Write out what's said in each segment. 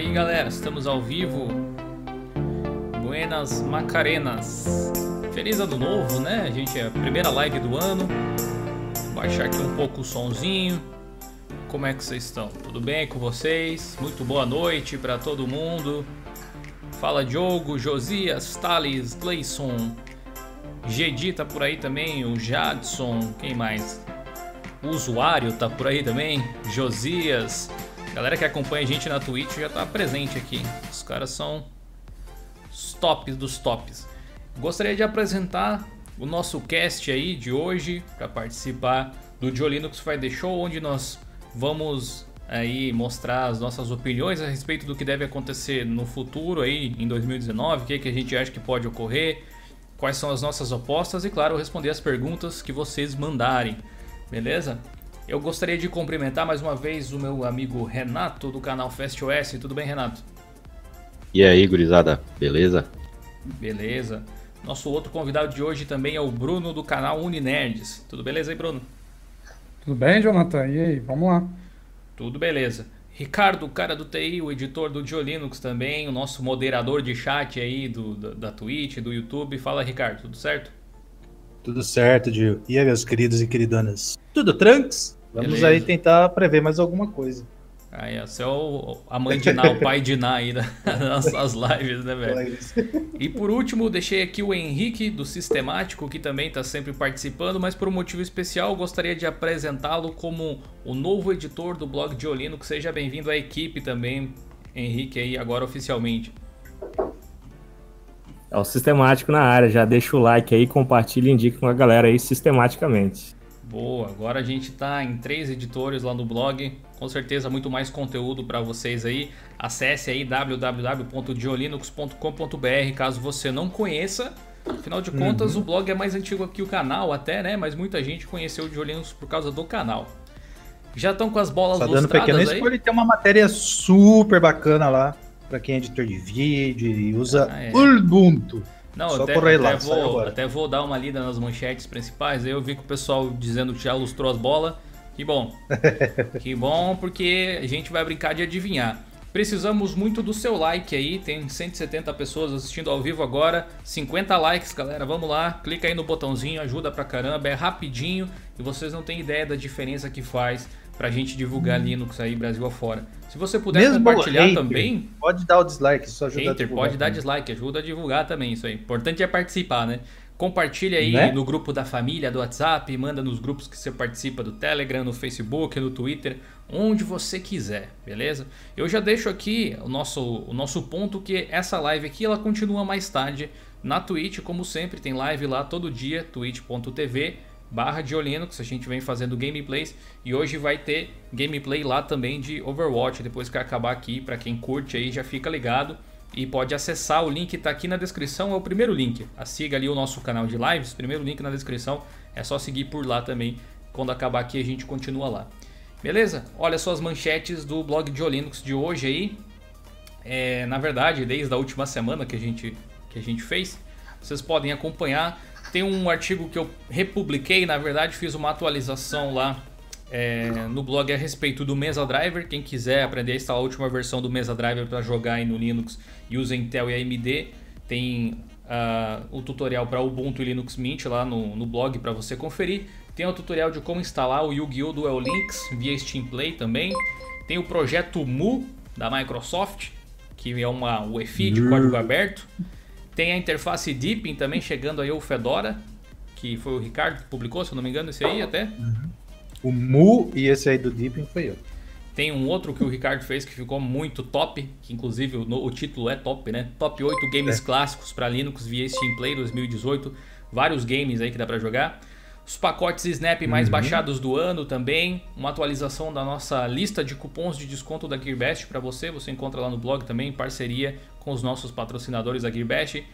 Aí galera, estamos ao vivo. Buenas Macarenas. Feliz ano novo, né? A gente é a primeira live do ano. Vou baixar aqui um pouco o sonzinho. Como é que vocês estão? Tudo bem com vocês? Muito boa noite para todo mundo. Fala Diogo, Josias, Thales, Gleison, Gedi tá por aí também, o Jadson, quem mais? O usuário tá por aí também, Josias. Galera que acompanha a gente na Twitch já tá presente aqui. Os caras são os tops dos tops. Gostaria de apresentar o nosso cast aí de hoje para participar do Dio Linux Friday Show, onde nós vamos aí mostrar as nossas opiniões a respeito do que deve acontecer no futuro aí em 2019, o que, é que a gente acha que pode ocorrer, quais são as nossas apostas e claro, responder as perguntas que vocês mandarem. Beleza? Eu gostaria de cumprimentar mais uma vez o meu amigo Renato do canal FastOS. Tudo bem, Renato? E aí, gurizada, beleza? Beleza. Nosso outro convidado de hoje também é o Bruno do canal Uninerds. Tudo beleza aí, Bruno? Tudo bem, Jonathan? E aí, vamos lá. Tudo beleza. Ricardo, cara do TI, o editor do Diolinux também, o nosso moderador de chat aí do, da, da Twitch, do YouTube. Fala, Ricardo, tudo certo? Tudo certo, Dio. E aí, meus queridos e queridonas? Tudo tranks? Vamos Beleza. aí tentar prever mais alguma coisa. Aí, você é o, a mãe de Ná, o pai de Ná aí das nossas lives, né, velho? E por último, deixei aqui o Henrique do Sistemático, que também está sempre participando, mas por um motivo especial, gostaria de apresentá-lo como o novo editor do blog de Linux. Seja bem-vindo à equipe também, Henrique, aí agora oficialmente. É o sistemático na área, já deixa o like aí, compartilha e indica com a galera aí sistematicamente. Boa, agora a gente está em três editores lá no blog, com certeza muito mais conteúdo para vocês aí. Acesse aí www.diolinux.com.br caso você não conheça. Afinal de contas, uhum. o blog é mais antigo que o canal até, né? Mas muita gente conheceu o Diolinux por causa do canal. Já estão com as bolas Só dando pequeno spoiler, tem uma matéria super bacana lá para quem é editor de vídeo e usa ah, é. Ubuntu. Não, Só até, até, lá, vou, até vou dar uma lida nas manchetes principais. Aí eu vi que o pessoal dizendo que já lustrou as bolas. Que bom. que bom, porque a gente vai brincar de adivinhar. Precisamos muito do seu like aí. Tem 170 pessoas assistindo ao vivo agora. 50 likes, galera. Vamos lá. Clica aí no botãozinho, ajuda pra caramba. É rapidinho e vocês não têm ideia da diferença que faz pra gente divulgar Linux aí Brasil afora. Se você puder Mesmo compartilhar hater, também. Pode dar o dislike, isso ajuda hater, a divulgar. Pode dar dislike, ajuda a divulgar também. Isso aí. Importante é participar, né? Compartilha aí Né? no grupo da família, do WhatsApp, manda nos grupos que você participa do Telegram, no Facebook, no Twitter, onde você quiser, beleza? Eu já deixo aqui o nosso, o nosso ponto que essa live aqui ela continua mais tarde na Twitch, como sempre, tem live lá todo dia, twitch.tv barra de Linux, a gente vem fazendo gameplays e hoje vai ter gameplay lá também de Overwatch, depois que acabar aqui, para quem curte aí já fica ligado e pode acessar, o link está aqui na descrição, é o primeiro link, a siga ali o nosso canal de lives, primeiro link na descrição, é só seguir por lá também, quando acabar aqui a gente continua lá. Beleza? Olha só as manchetes do blog de Linux de hoje aí, é, na verdade desde a última semana que a gente, que a gente fez, vocês podem acompanhar tem um artigo que eu republiquei, na verdade fiz uma atualização lá é, no blog a respeito do Mesa Driver. Quem quiser aprender a instalar a última versão do Mesa Driver para jogar aí no Linux e usa Intel e AMD, tem uh, o tutorial para Ubuntu e Linux Mint lá no, no blog para você conferir. Tem o tutorial de como instalar o Yu-Gi-Oh! Duel Links via Steam Play também. Tem o projeto Mu da Microsoft, que é uma UEFI de código aberto. Tem a interface Deepin também chegando aí o Fedora, que foi o Ricardo que publicou, se eu não me engano, esse aí até. Uhum. O Mu e esse aí do Deepin foi eu. Tem um outro que o Ricardo fez que ficou muito top, que inclusive o, o título é top, né? Top 8 games é. clássicos para Linux via Steam Play 2018. Vários games aí que dá para jogar. Os pacotes Snap mais uhum. baixados do ano também. Uma atualização da nossa lista de cupons de desconto da GearBest para você. Você encontra lá no blog também, em parceria com os nossos patrocinadores da GearBest.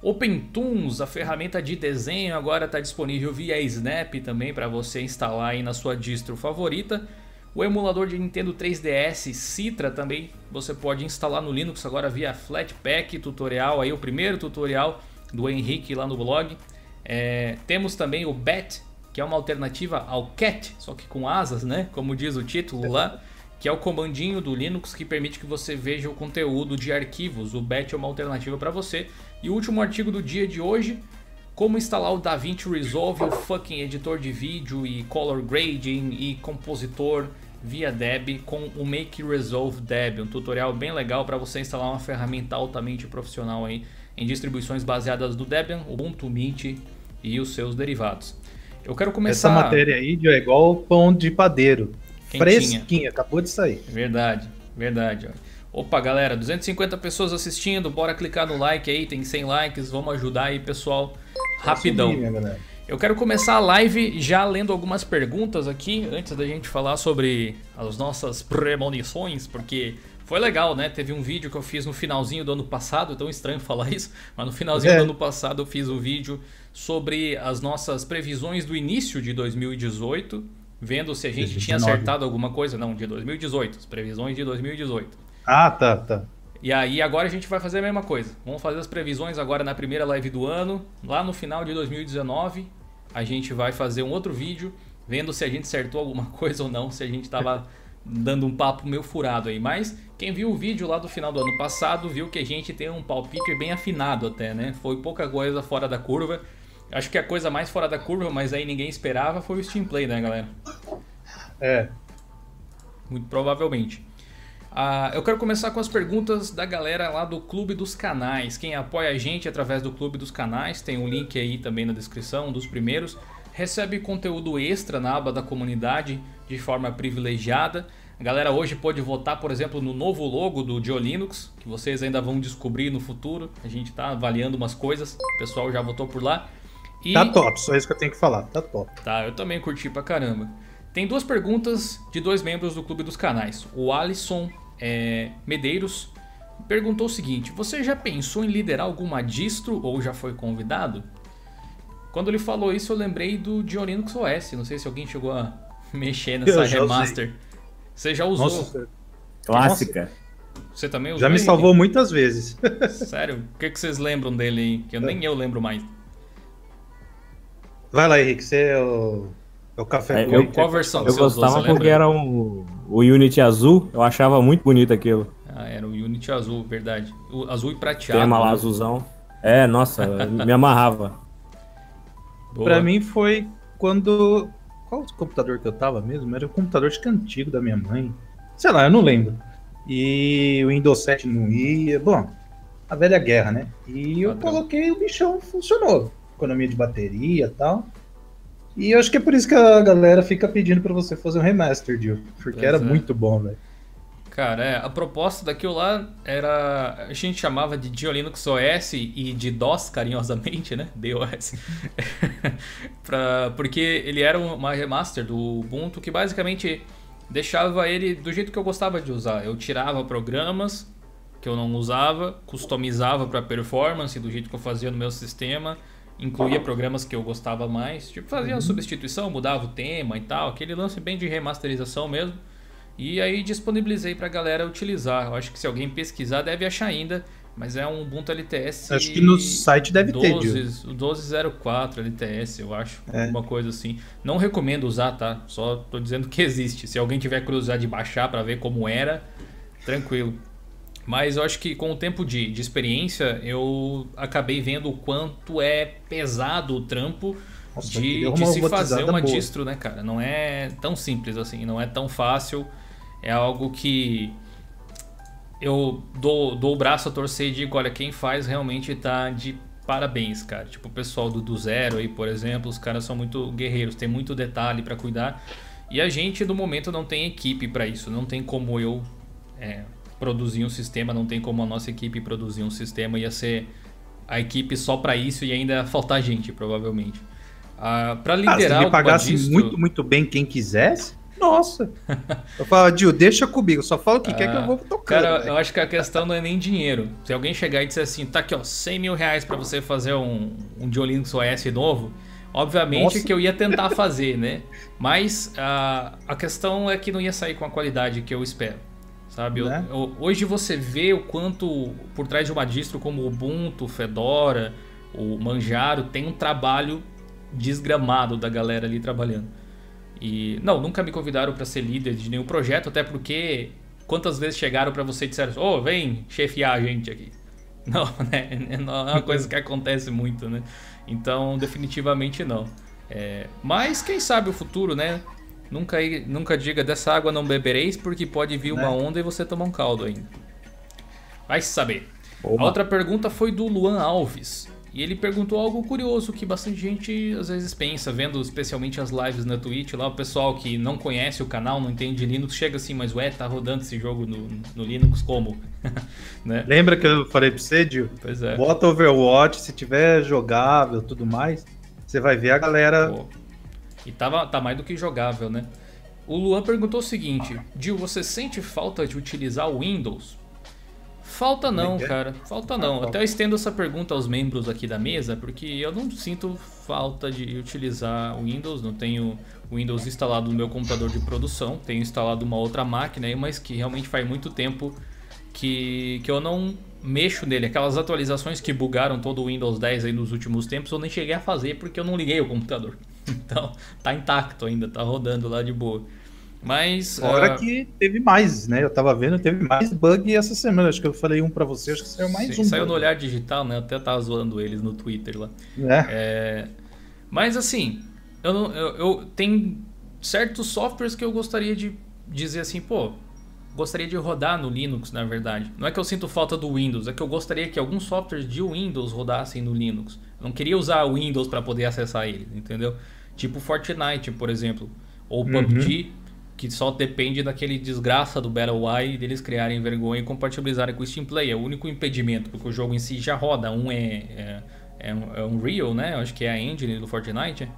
OpenToons, a ferramenta de desenho, agora está disponível via Snap também para você instalar aí na sua distro favorita. O emulador de Nintendo 3DS Citra também você pode instalar no Linux agora via Flatpak tutorial, aí o primeiro tutorial do Henrique lá no blog. É, temos também o Bat, que é uma alternativa ao Cat, só que com asas, né? Como diz o título lá que é o comandinho do Linux que permite que você veja o conteúdo de arquivos. O Bat é uma alternativa para você. E o último artigo do dia de hoje, como instalar o DaVinci Resolve, o fucking editor de vídeo e color grading e compositor via Deb com o Make Resolve Deb, um tutorial bem legal para você instalar uma ferramenta altamente profissional aí em distribuições baseadas do Debian, Ubuntu Mint e os seus derivados. Eu quero começar. Essa matéria aí é igual pão de padeiro. Quentinha. Fresquinha, acabou de sair. Verdade, verdade. Opa, galera, 250 pessoas assistindo, bora clicar no like aí, tem 100 likes, vamos ajudar aí, pessoal, rapidão. Subir, minha galera. Eu quero começar a live já lendo algumas perguntas aqui, antes da gente falar sobre as nossas premonições, porque foi legal, né? Teve um vídeo que eu fiz no finalzinho do ano passado, é tão estranho falar isso, mas no finalzinho É. do ano passado eu fiz um vídeo sobre as nossas previsões do início de 2018, vendo se a gente tinha 2019. acertado alguma coisa. Não, de 2018, as previsões de 2018. Ah, tá, tá. E aí agora a gente vai fazer a mesma coisa. Vamos fazer as previsões agora na primeira live do ano. Lá no final de 2019, a gente vai fazer um outro vídeo vendo se a gente acertou alguma coisa ou não, se a gente tava dando um papo meio furado aí. Mas quem viu o vídeo lá do final do ano passado viu que a gente tem um palpite bem afinado até, né? Foi pouca coisa fora da curva. Acho que a coisa mais fora da curva, mas aí ninguém esperava, foi o Steam Play, né, galera? É. Muito provavelmente. Ah, eu quero começar com as perguntas da galera lá do Clube dos Canais. Quem apoia a gente através do Clube dos Canais, tem um link aí também na descrição, um dos primeiros. Recebe conteúdo extra na aba da comunidade de forma privilegiada. A galera hoje pode votar, por exemplo, no novo logo do Dio Linux, que vocês ainda vão descobrir no futuro. A gente está avaliando umas coisas, o pessoal já votou por lá. E... Tá top, só isso que eu tenho que falar. Tá top. Tá, eu também curti pra caramba. Tem duas perguntas de dois membros do Clube dos Canais. O Alisson é, Medeiros perguntou o seguinte: Você já pensou em liderar alguma distro ou já foi convidado? Quando ele falou isso, eu lembrei do Diolinux OS. Não sei se alguém chegou a mexer nessa Eu já remaster. Você já usou? Nossa, Clássica. Você também usou? já me salvou muitas vezes. Sério? O que, que vocês lembram dele aí? Que eu, nem eu lembro mais. Vai lá, Henrique, você é o, é o café É, eu-. Qual versão que Eu gostava porque lembra? era um, o Unity azul, eu achava muito bonito aquilo. Ah, era o Unity azul, verdade. O azul e prateado. Tema lá né? azulzão. É, nossa, me amarrava. Boa. Pra mim foi quando. Qual o computador que eu tava mesmo? Era o computador que antigo da minha mãe. Sei lá, eu não lembro. E o Windows 7 não ia. Bom, a velha guerra, né? E eu Padrão. coloquei o bichão, funcionou. Economia de bateria e tal. E eu acho que é por isso que a galera fica pedindo pra você fazer um remaster, Dio. Porque Pois era é. muito bom, velho. Cara, é, a proposta daquilo lá era. A gente chamava de Dio Linux OS e de DOS, carinhosamente, né? DOS. pra, porque ele era uma remaster do Ubuntu que basicamente deixava ele do jeito que eu gostava de usar. Eu tirava programas que eu não usava, customizava para performance do jeito que eu fazia no meu sistema, incluía programas que eu gostava mais, tipo fazia uma substituição, mudava o tema e tal, aquele lance bem de remasterização mesmo. E aí disponibilizei pra galera utilizar. Eu acho que se alguém pesquisar deve achar ainda, mas é um Ubuntu LTS. Acho que no site deve ter, Dio. 12, o 1204 LTS, eu acho. É. Alguma coisa assim. Não recomendo usar, tá? Só tô dizendo que existe. Se alguém tiver curiosidade de baixar pra ver como era, tranquilo. Mas eu acho que com o tempo de, de experiência, eu acabei vendo o quanto é pesado o trampo Nossa, de, de se fazer uma boa. distro, né, cara? Não é tão simples assim, não é tão fácil. É algo que eu dou, dou o braço a torcer e digo, olha, quem faz realmente tá de parabéns, cara. Tipo, o pessoal do, do Zero aí, por exemplo, os caras são muito guerreiros, tem muito detalhe pra cuidar. E a gente, no momento, não tem equipe pra isso. Não tem como eu é, produzir um sistema, não tem como a nossa equipe produzir um sistema. Ia ser a equipe só pra isso e ainda faltar gente, provavelmente. Ah, pra Ah, se liderar me alguma pagasse distro- muito, muito bem quem quisesse, nossa. eu falo, Dio, deixa comigo, só fala o que quer que eu vou tocando. Cara, velho. eu acho que a questão não é nem dinheiro. Se alguém chegar e disser assim, tá aqui ó, 100 mil reais pra você fazer um, um Diolinux OS novo, obviamente Nossa. que eu ia tentar fazer, né? Mas ah, a questão é que não ia sair com a qualidade que eu espero. Sabe? Eu- Né? eu- hoje você vê o quanto por trás de uma distro como o Ubuntu, Fedora, o Manjaro, tem um trabalho desgramado da galera ali trabalhando. E não, nunca me convidaram para ser líder de nenhum projeto, até porque quantas vezes chegaram para você e disseram: "Ô, oh, vem chefiar a gente aqui". Não, né? Não é uma coisa que acontece muito, né? Então, definitivamente não. É, mas quem sabe o futuro, né? Nunca, nunca diga dessa água não bebereis, porque pode vir uma né? onda e você tomar um caldo ainda. Vai saber. Opa. A outra pergunta foi do Luan Alves. E ele perguntou algo curioso que bastante gente às vezes pensa, vendo especialmente as lives na Twitch, lá o pessoal que não conhece o canal, não entende Linux, chega assim, mas ué, tá rodando esse jogo no, no Linux como? né? Lembra que eu falei pra você, Dio? Pois é. Bota Overwatch, se tiver jogável tudo mais, você vai ver a galera. Pô. E tava, tá mais do que jogável, né? O Luan perguntou o seguinte: Dio, você sente falta de utilizar o Windows? Falta não, cara. Falta não. Até estendo essa pergunta aos membros aqui da mesa, porque eu não sinto falta de utilizar o Windows, não tenho o Windows instalado no meu computador de produção, tenho instalado uma outra máquina aí, mas que realmente faz muito tempo que, que eu não mexo nele. Aquelas atualizações que bugaram todo o Windows 10 aí nos últimos tempos, eu nem cheguei a fazer porque eu não liguei o computador. Então, tá intacto ainda, tá rodando lá de boa. Mas. Fora uh... que teve mais, né? Eu tava vendo, teve mais bug essa semana. Acho que eu falei um para você, acho que saiu mais Sim, um. Saiu bug. no Olhar Digital, né? Eu até tava zoando eles no Twitter lá. É. é... Mas assim, eu, não, eu, eu tenho certos softwares que eu gostaria de dizer assim, pô, gostaria de rodar no Linux, na verdade. Não é que eu sinto falta do Windows, é que eu gostaria que alguns softwares de Windows rodassem no Linux. Eu não queria usar o Windows para poder acessar ele, entendeu? Tipo Fortnite, por exemplo, ou PUBG. Uhum que só depende daquele desgraça do Battle Y deles criarem vergonha e compatibilizarem com o Steam Play. É o único impedimento, porque o jogo em si já roda. Um é, é, é, um, é um Real, né? Acho que é a engine do Fortnite.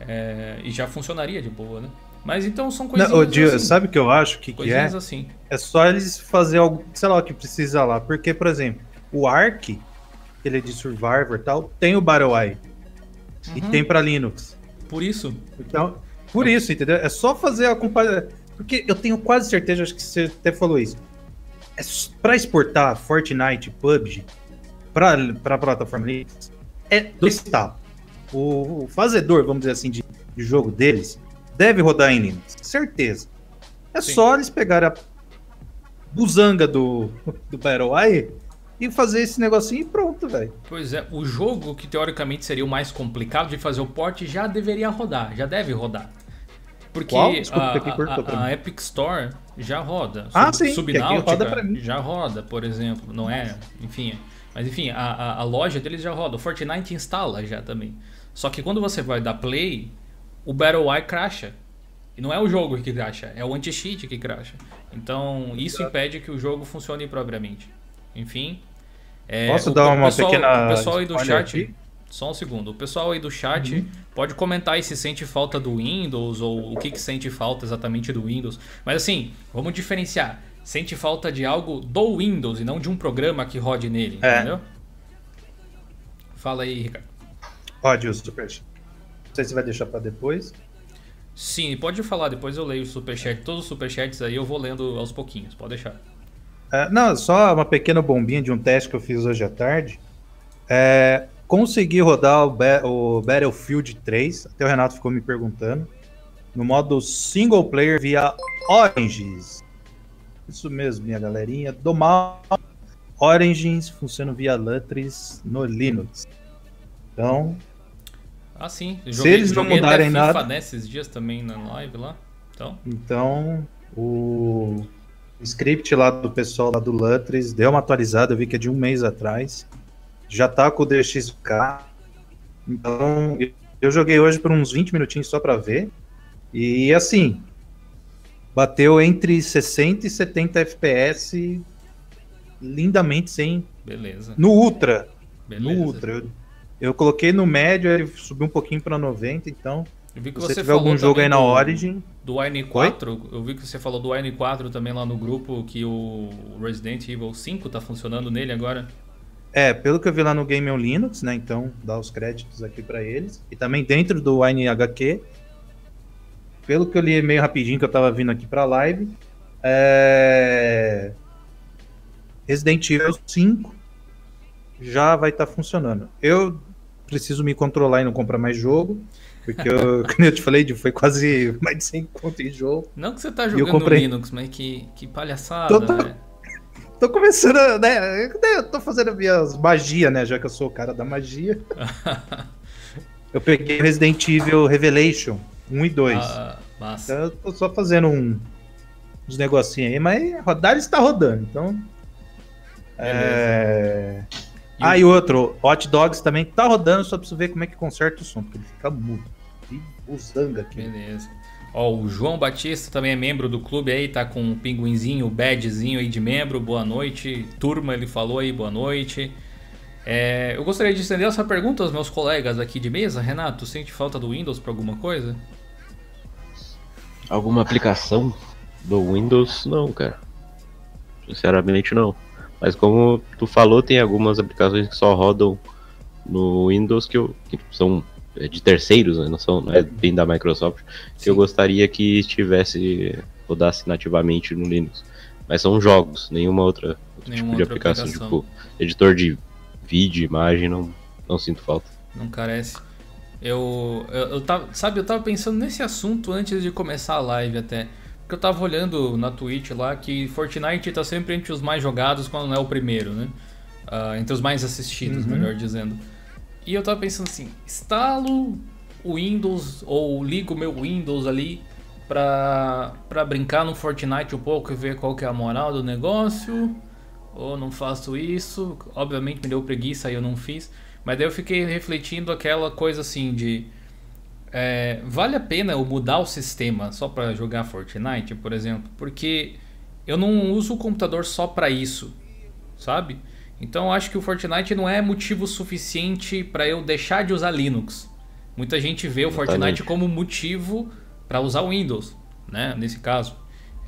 É, e já funcionaria de boa, né? Mas então são coisas assim. Sabe o que eu acho que, que é? Assim. É só eles fazer algo, sei lá, o que precisa lá. Porque, por exemplo, o Ark, ele é de Survivor e tal, tem o Battle Y. Uhum. E tem para Linux. Por isso. Então, por isso, entendeu? É só fazer a comparação. Porque eu tenho quase certeza, acho que você até falou isso. É para exportar Fortnite, PUBG para a plataforma Linux, é dois estados. O, o, fazedor, vamos dizer assim, de, de, jogo deles deve rodar em Linux, certeza. É Sim. só eles pegarem a buzanga do, do Battle Eye e fazer esse negocinho e pronto, velho. Pois é, o jogo que teoricamente seria o mais complicado de fazer o port já deveria rodar, já deve rodar. Porque Desculpa, a, a, a, Epic Store já roda. Ah, Sub, sim. Subnáutica roda já roda, por exemplo. Não é? Enfim. Mas enfim, a, a, loja deles já roda. O Fortnite instala já também. Só que quando você vai dar play, o Battle Eye cracha. E não é o jogo que cracha, é o anti-cheat que cracha. Então, isso impede que o jogo funcione propriamente. Enfim, é, Posso o, dar uma pessoal, pequena. O pessoal aí do chat. Aqui? Só um segundo. O pessoal aí do chat uhum. pode comentar aí se sente falta do Windows ou o que, que sente falta exatamente do Windows. Mas assim, vamos diferenciar. Sente falta de algo do Windows e não de um programa que rode nele, é. entendeu? Fala aí, Ricardo. Pode o superchat. Não sei se vai deixar para depois. Sim, pode falar, depois eu leio o superchat. Todos os superchats aí eu vou lendo aos pouquinhos, pode deixar. É, não, só uma pequena bombinha de um teste que eu fiz hoje à tarde. É, consegui rodar o, ba o, Battlefield 3, até o Renato ficou me perguntando, no modo single player via Origins. Isso mesmo, minha galerinha. Do mal, Origins funciona via Lutris no Linux. Então. Ah, sim. Joguei, se eles não mudarem nada. nesses dias também na live lá. Então, então o o script lá do pessoal lá do Lutris deu uma atualizada, eu vi que é de um mês atrás. Já tá com o DXK. Então, eu joguei hoje por uns 20 minutinhos só para ver. E assim, bateu entre 60 e 70 FPS lindamente sem. Beleza. No Ultra. Beleza. No Ultra. Eu, eu coloquei no médio, ele subiu um pouquinho para 90, então que você, você tiver algum jogo aí na Origin. Do N4, Oi? eu vi que você falou do N4 também lá no grupo, que o Resident Evil 5 tá funcionando nele agora. É, pelo que eu vi lá no Game on Linux, né? Então, dá os créditos aqui para eles. E também dentro do NHQ. Pelo que eu li meio rapidinho que eu tava vindo aqui pra live. É... Resident Evil 5 já vai estar tá funcionando. Eu preciso me controlar e não comprar mais jogo. Porque eu, como eu te falei, foi quase mais de 100 conto em jogo. Não que você tá jogando comprei... Linux, mas que, que palhaçada, tô, tô, né? Tô começando, né? Eu tô fazendo minhas magias, né? Já que eu sou o cara da magia. eu peguei Resident Evil Revelation 1 e 2. Ah, massa. Então eu tô só fazendo um, uns negocinhos aí, mas rodar está rodando, então. É... E ah, o... e outro, Hot Dogs também tá rodando, só preciso ver como é que conserta o som, porque ele fica mudo. Que usanga aqui. Beleza. Ó, o João Batista também é membro do clube aí, tá com um pinguinzinho, o badgezinho aí de membro. Boa noite. Turma, ele falou aí, boa noite. É, eu gostaria de estender essa pergunta aos meus colegas aqui de mesa. Renato, sente falta do Windows para alguma coisa? Alguma aplicação do Windows? Não, cara. Sinceramente, não. Mas como tu falou, tem algumas aplicações que só rodam no Windows que, eu, que são de terceiros, né? não, são, não é bem da Microsoft, Sim. que eu gostaria que estivesse, rodasse nativamente no Linux. Mas são jogos, nenhuma outra outro nenhuma tipo de aplicação, aplicação, tipo editor de vídeo, imagem, não, não sinto falta. Não carece. Eu, eu, eu tava, sabe, eu tava pensando nesse assunto antes de começar a live até. Porque eu tava olhando na Twitch lá que Fortnite tá sempre entre os mais jogados quando não é o primeiro, né? Uh, entre os mais assistidos, uhum. melhor dizendo. E eu tava pensando assim, instalo o Windows ou ligo meu Windows ali pra, pra brincar no Fortnite um pouco e ver qual que é a moral do negócio. Ou não faço isso. Obviamente me deu preguiça e eu não fiz. Mas daí eu fiquei refletindo aquela coisa assim de é, vale a pena eu mudar o sistema só para jogar Fortnite, por exemplo? Porque eu não uso o computador só para isso, sabe? Então eu acho que o Fortnite não é motivo suficiente para eu deixar de usar Linux. Muita gente vê o Fortnite como motivo para usar o Windows, né? Nesse caso,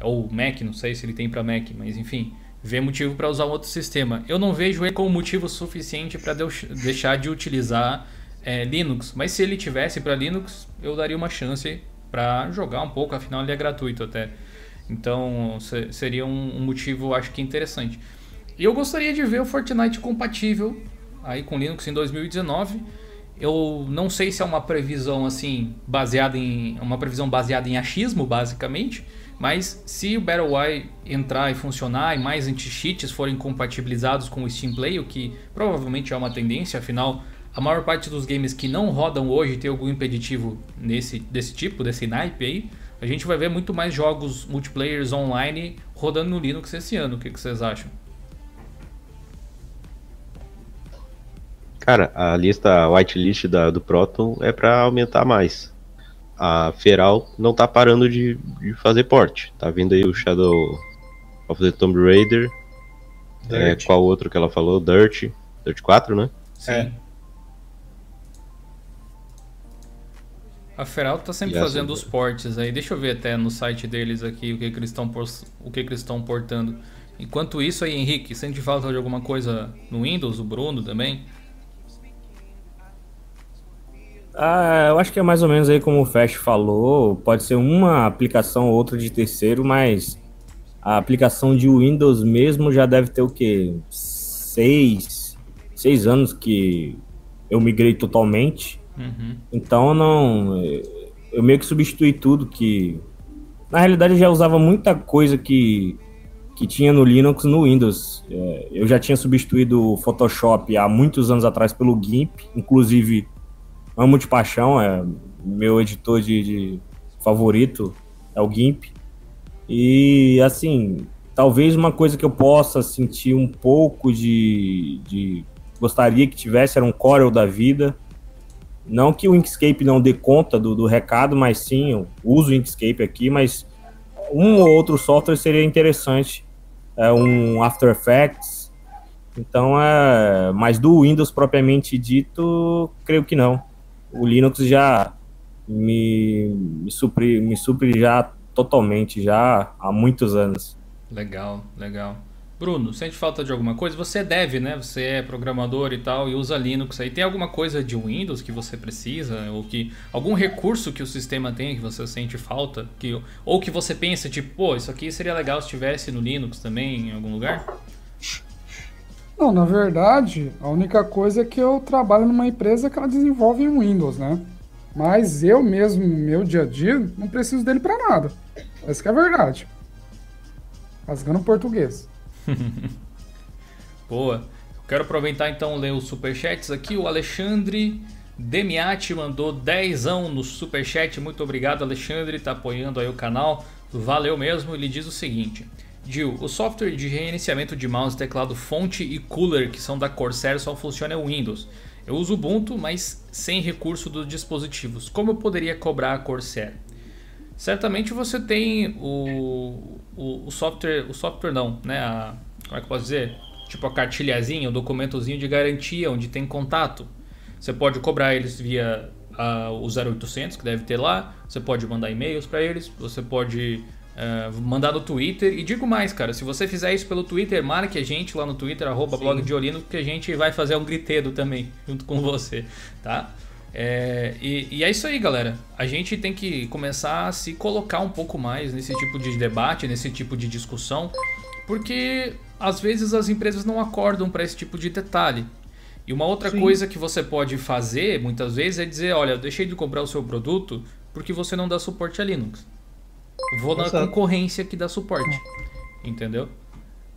ou Mac, não sei se ele tem para Mac, mas enfim, vê motivo para usar um outro sistema. Eu não vejo ele como motivo suficiente para deixar de utilizar é, Linux, mas se ele tivesse para Linux, eu daria uma chance para jogar um pouco, afinal ele é gratuito até. Então seria um motivo, acho que interessante. E eu gostaria de ver o Fortnite compatível aí com Linux em 2019. Eu não sei se é uma previsão assim baseada em uma previsão baseada em achismo basicamente, mas se o BattleY entrar e funcionar e mais anti-cheats forem compatibilizados com o Steam Play, o que provavelmente é uma tendência, afinal a maior parte dos games que não rodam hoje tem algum impeditivo nesse, desse tipo, desse naipe aí. A gente vai ver muito mais jogos multiplayers online rodando no Linux esse ano. O que, que vocês acham? Cara, a lista whitelist da, do Proton é para aumentar mais. A Feral não tá parando de, de, fazer porte. Tá vindo aí o Shadow of the Tomb Raider. É, qual outro que ela falou? Dirt. Dirt 4, né? Sim. É. A Feral tá sempre e fazendo assim, os portes aí. Deixa eu ver até no site deles aqui o que, que eles estão o que, que eles estão portando. Enquanto isso aí, Henrique, sente falta de alguma coisa no Windows, o Bruno também? Ah, eu acho que é mais ou menos aí como o Fast falou, pode ser uma aplicação ou outra de terceiro, mas a aplicação de Windows mesmo já deve ter o quê? Seis, seis anos que eu migrei totalmente. Uhum. Então não. Eu meio que substituí tudo que. Na realidade eu já usava muita coisa que, que tinha no Linux no Windows. É, eu já tinha substituído o Photoshop há muitos anos atrás pelo GIMP, inclusive amo de paixão, é meu editor de, de favorito é o GIMP. E assim, talvez uma coisa que eu possa sentir um pouco de, de gostaria que tivesse era um Corel da vida não que o Inkscape não dê conta do, do recado, mas sim, eu uso o Inkscape aqui, mas um ou outro software seria interessante. É um After Effects. Então, é, mas do Windows propriamente dito, creio que não. O Linux já me, me, supre, me supre já totalmente, já há muitos anos. Legal, legal. Bruno, sente falta de alguma coisa? Você deve, né? Você é programador e tal e usa Linux aí. Tem alguma coisa de Windows que você precisa? Ou que algum recurso que o sistema tem que você sente falta? Que, ou que você pensa, tipo, pô, isso aqui seria legal se tivesse no Linux também, em algum lugar? Não, na verdade, a única coisa é que eu trabalho numa empresa que ela desenvolve em Windows, né? Mas eu mesmo, meu dia a dia, não preciso dele pra nada. Essa que é a verdade. Rasgando português. Boa. Quero aproveitar então ler os superchats aqui. O Alexandre Demiati mandou 10 no superchat. Muito obrigado, Alexandre. Tá apoiando aí o canal. Valeu mesmo. Ele diz o seguinte. Gil, o software de reiniciamento de mouse, teclado fonte e cooler que são da Corsair só funciona no Windows. Eu uso Ubuntu, mas sem recurso dos dispositivos. Como eu poderia cobrar a Corsair? Certamente você tem o, o, o software, o software não, né? A, como é que eu posso dizer? Tipo a cartilhazinha, o documentozinho de garantia, onde tem contato. Você pode cobrar eles via a, o 0800, que deve ter lá. Você pode mandar e-mails para eles. Você pode uh, mandar no Twitter. E digo mais, cara, se você fizer isso pelo Twitter, marque a gente lá no Twitter, arroba blog de Olino, que a gente vai fazer um gritedo também, junto com você, tá? É, e, e, é isso aí, galera. A gente tem que começar a se colocar um pouco mais nesse tipo de debate, nesse tipo de discussão, porque às vezes as empresas não acordam para esse tipo de detalhe. E uma outra Sim. coisa que você pode fazer, muitas vezes, é dizer: olha, eu deixei de comprar o seu produto porque você não dá suporte a Linux. Vou na concorrência que dá suporte. Entendeu?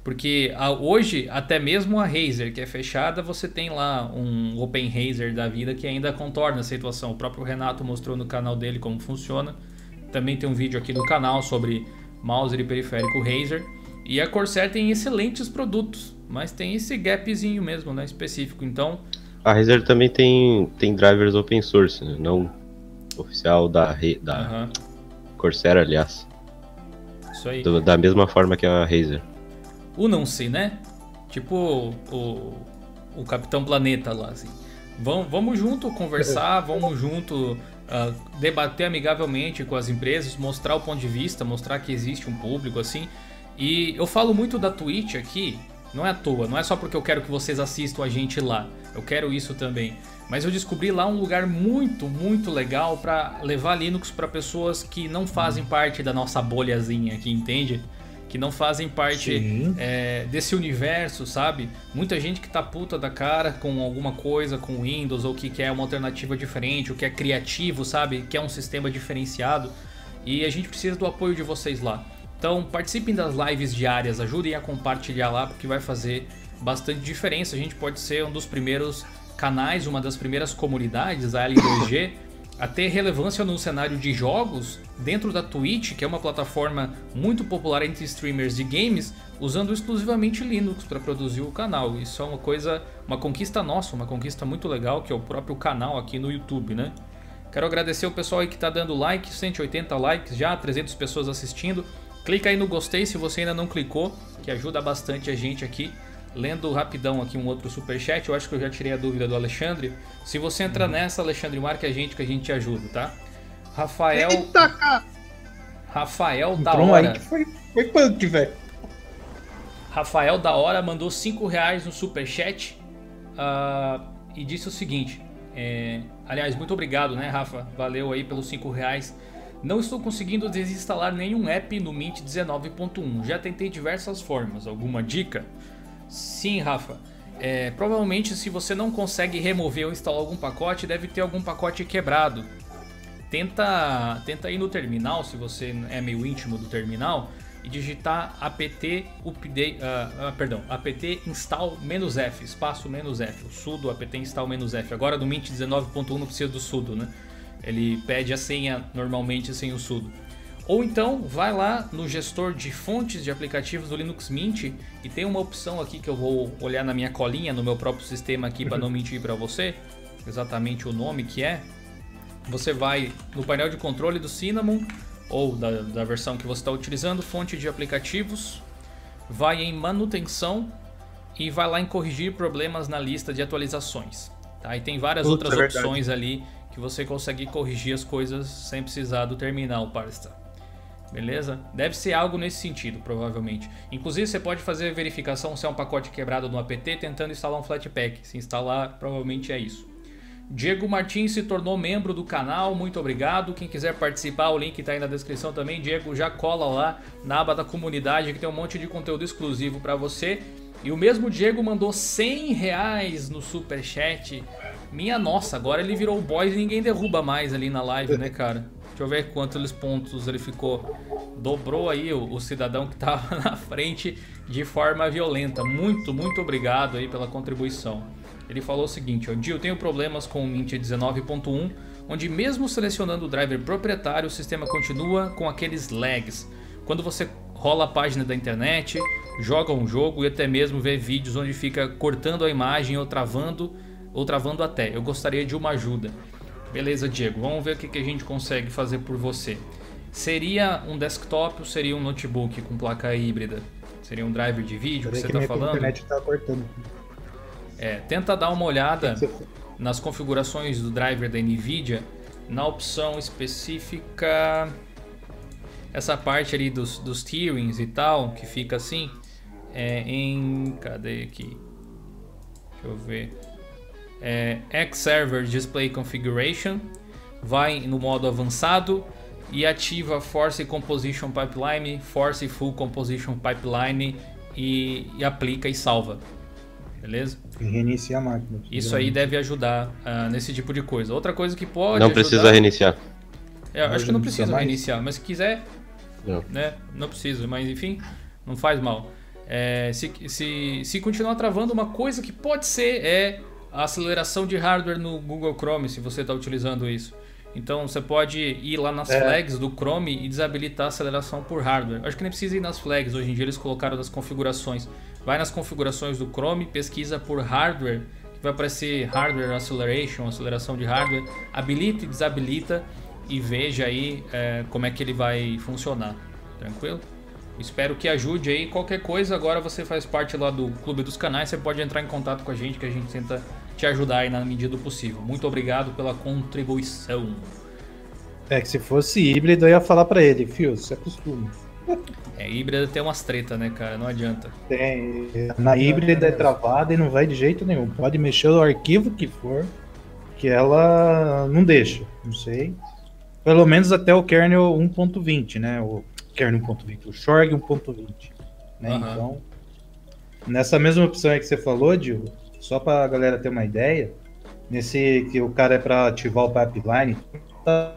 Porque a, hoje, até mesmo a Razer, que é fechada, você tem lá um Open Razer da vida que ainda contorna a situação. O próprio Renato mostrou no canal dele como funciona. Também tem um vídeo aqui no canal sobre mouse e periférico Razer. E a Corsair tem excelentes produtos, mas tem esse gapzinho mesmo, né, específico. Então, a Razer também tem, tem drivers open source, né? não oficial da, da Corsair, aliás. Isso aí. Do, da mesma forma que a Razer. Unam-se, né? Tipo o, o Capitão Planeta lá, assim. Vamos, vamos junto conversar, vamos junto uh, debater amigavelmente com as empresas, mostrar o ponto de vista, mostrar que existe um público, assim. E eu falo muito da Twitch aqui, não é à toa, não é só porque eu quero que vocês assistam a gente lá. Eu quero isso também. Mas eu descobri lá um lugar muito, muito legal para levar Linux para pessoas que não fazem parte da nossa bolhazinha aqui, entende? Que não fazem parte é, desse universo, sabe? Muita gente que tá puta da cara com alguma coisa, com Windows, ou que quer uma alternativa diferente, ou que é criativo, sabe? Que é um sistema diferenciado. E a gente precisa do apoio de vocês lá. Então participem das lives diárias, ajudem a compartilhar lá, porque vai fazer bastante diferença. A gente pode ser um dos primeiros canais, uma das primeiras comunidades, a L2G, a ter relevância no cenário de jogos dentro da Twitch, que é uma plataforma muito popular entre streamers de games, usando exclusivamente Linux para produzir o canal. Isso é uma coisa, uma conquista nossa, uma conquista muito legal, que é o próprio canal aqui no YouTube, né? Quero agradecer o pessoal aí que está dando like, 180 likes já, 300 pessoas assistindo. Clica aí no gostei se você ainda não clicou, que ajuda bastante a gente aqui. Lendo rapidão aqui um outro super chat, eu acho que eu já tirei a dúvida do Alexandre. Se você entrar uhum. nessa, Alexandre, marque a gente que a gente te ajuda, tá? Rafael. Eita, cara. Rafael da hora. Aí que foi, foi punk, velho. Rafael da hora mandou 5 reais no super chat uh, e disse o seguinte. É, aliás, muito obrigado, né, Rafa? Valeu aí pelos 5 reais. Não estou conseguindo desinstalar nenhum app no Mint 19.1. Já tentei diversas formas. Alguma dica? Sim, Rafa. É, provavelmente, se você não consegue remover ou instalar algum pacote, deve ter algum pacote quebrado. Tenta, tenta ir no terminal, se você é meio íntimo do terminal, e digitar apt update, uh, uh, perdão, apt install "-f", espaço "-f", o sudo apt install "-f". Agora no Mint 19.1 não precisa do sudo, né? Ele pede a senha normalmente sem o sudo. Ou então vai lá no gestor de fontes de aplicativos do Linux Mint e tem uma opção aqui que eu vou olhar na minha colinha no meu próprio sistema aqui para não mentir para você, exatamente o nome que é. Você vai no painel de controle do Cinnamon ou da, da versão que você está utilizando, fonte de aplicativos, vai em manutenção e vai lá em corrigir problemas na lista de atualizações. Tá? E tem várias Puta, outras é opções ali que você consegue corrigir as coisas sem precisar do terminal, parça. Beleza? Deve ser algo nesse sentido, provavelmente. Inclusive, você pode fazer verificação se é um pacote quebrado no apt tentando instalar um Flatpak. Se instalar, provavelmente é isso. Diego Martins se tornou membro do canal, muito obrigado. Quem quiser participar, o link está aí na descrição também. Diego, já cola lá na aba da comunidade que tem um monte de conteúdo exclusivo para você. E o mesmo Diego mandou 100 reais no super chat Minha nossa, agora ele virou o boss e ninguém derruba mais ali na live, né, cara? Deixa eu ver quantos pontos ele ficou. Dobrou aí o, o cidadão que tava na frente de forma violenta. Muito, muito obrigado aí pela contribuição. Ele falou o seguinte, ó, eu tenho problemas com o Mint 19.1, onde mesmo selecionando o driver proprietário, o sistema continua com aqueles lags. Quando você rola a página da internet, joga um jogo e até mesmo vê vídeos onde fica cortando a imagem ou travando, ou travando até. Eu gostaria de uma ajuda. Beleza, Diego, vamos ver o que, que a gente consegue fazer por você. Seria um desktop ou seria um notebook com placa híbrida? Seria um driver de vídeo que você está falando? A internet tá cortando. É, tenta dar uma olhada nas configurações do driver da NVIDIA, na opção específica, essa parte ali dos, dos tierings e tal, que fica assim, é em... cadê aqui? Deixa eu ver. É, X-Server Display Configuration, vai no modo avançado e ativa Force Composition Pipeline, Force Full Composition Pipeline e, e aplica e salva beleza? E reiniciar a máquina. Isso aí deve ajudar uh, nesse tipo de coisa. Outra coisa que pode Não ajudar... precisa reiniciar. É, acho que não precisa reiniciar, mas se quiser, não. né? Não precisa, mas enfim, não faz mal. É, se, se, se continuar travando, uma coisa que pode ser é a aceleração de hardware no Google Chrome, se você está utilizando isso. Então você pode ir lá nas é. flags do Chrome e desabilitar a aceleração por hardware. Acho que nem precisa ir nas flags, hoje em dia eles colocaram nas configurações. Vai nas configurações do Chrome, pesquisa por hardware, que vai aparecer Hardware Acceleration, aceleração de hardware, habilita e desabilita e veja aí é, como é que ele vai funcionar. Tranquilo? Espero que ajude aí. Qualquer coisa, agora você faz parte lá do Clube dos Canais, você pode entrar em contato com a gente que a gente tenta te ajudar aí na medida do possível. Muito obrigado pela contribuição. É que se fosse híbrido, eu ia falar para ele, Fio, se acostuma. É, híbrida tem umas treta, né, cara? Não adianta. Tem. Na híbrida é travada e não vai de jeito nenhum. Pode mexer o arquivo que for, que ela não deixa. Não sei. Pelo menos até o kernel 1.20, né? O kernel 1.20, o Shorg 1.20. Né? Uhum. Então, nessa mesma opção aí que você falou, Dil, só pra galera ter uma ideia, nesse que o cara é para ativar o pipeline, tá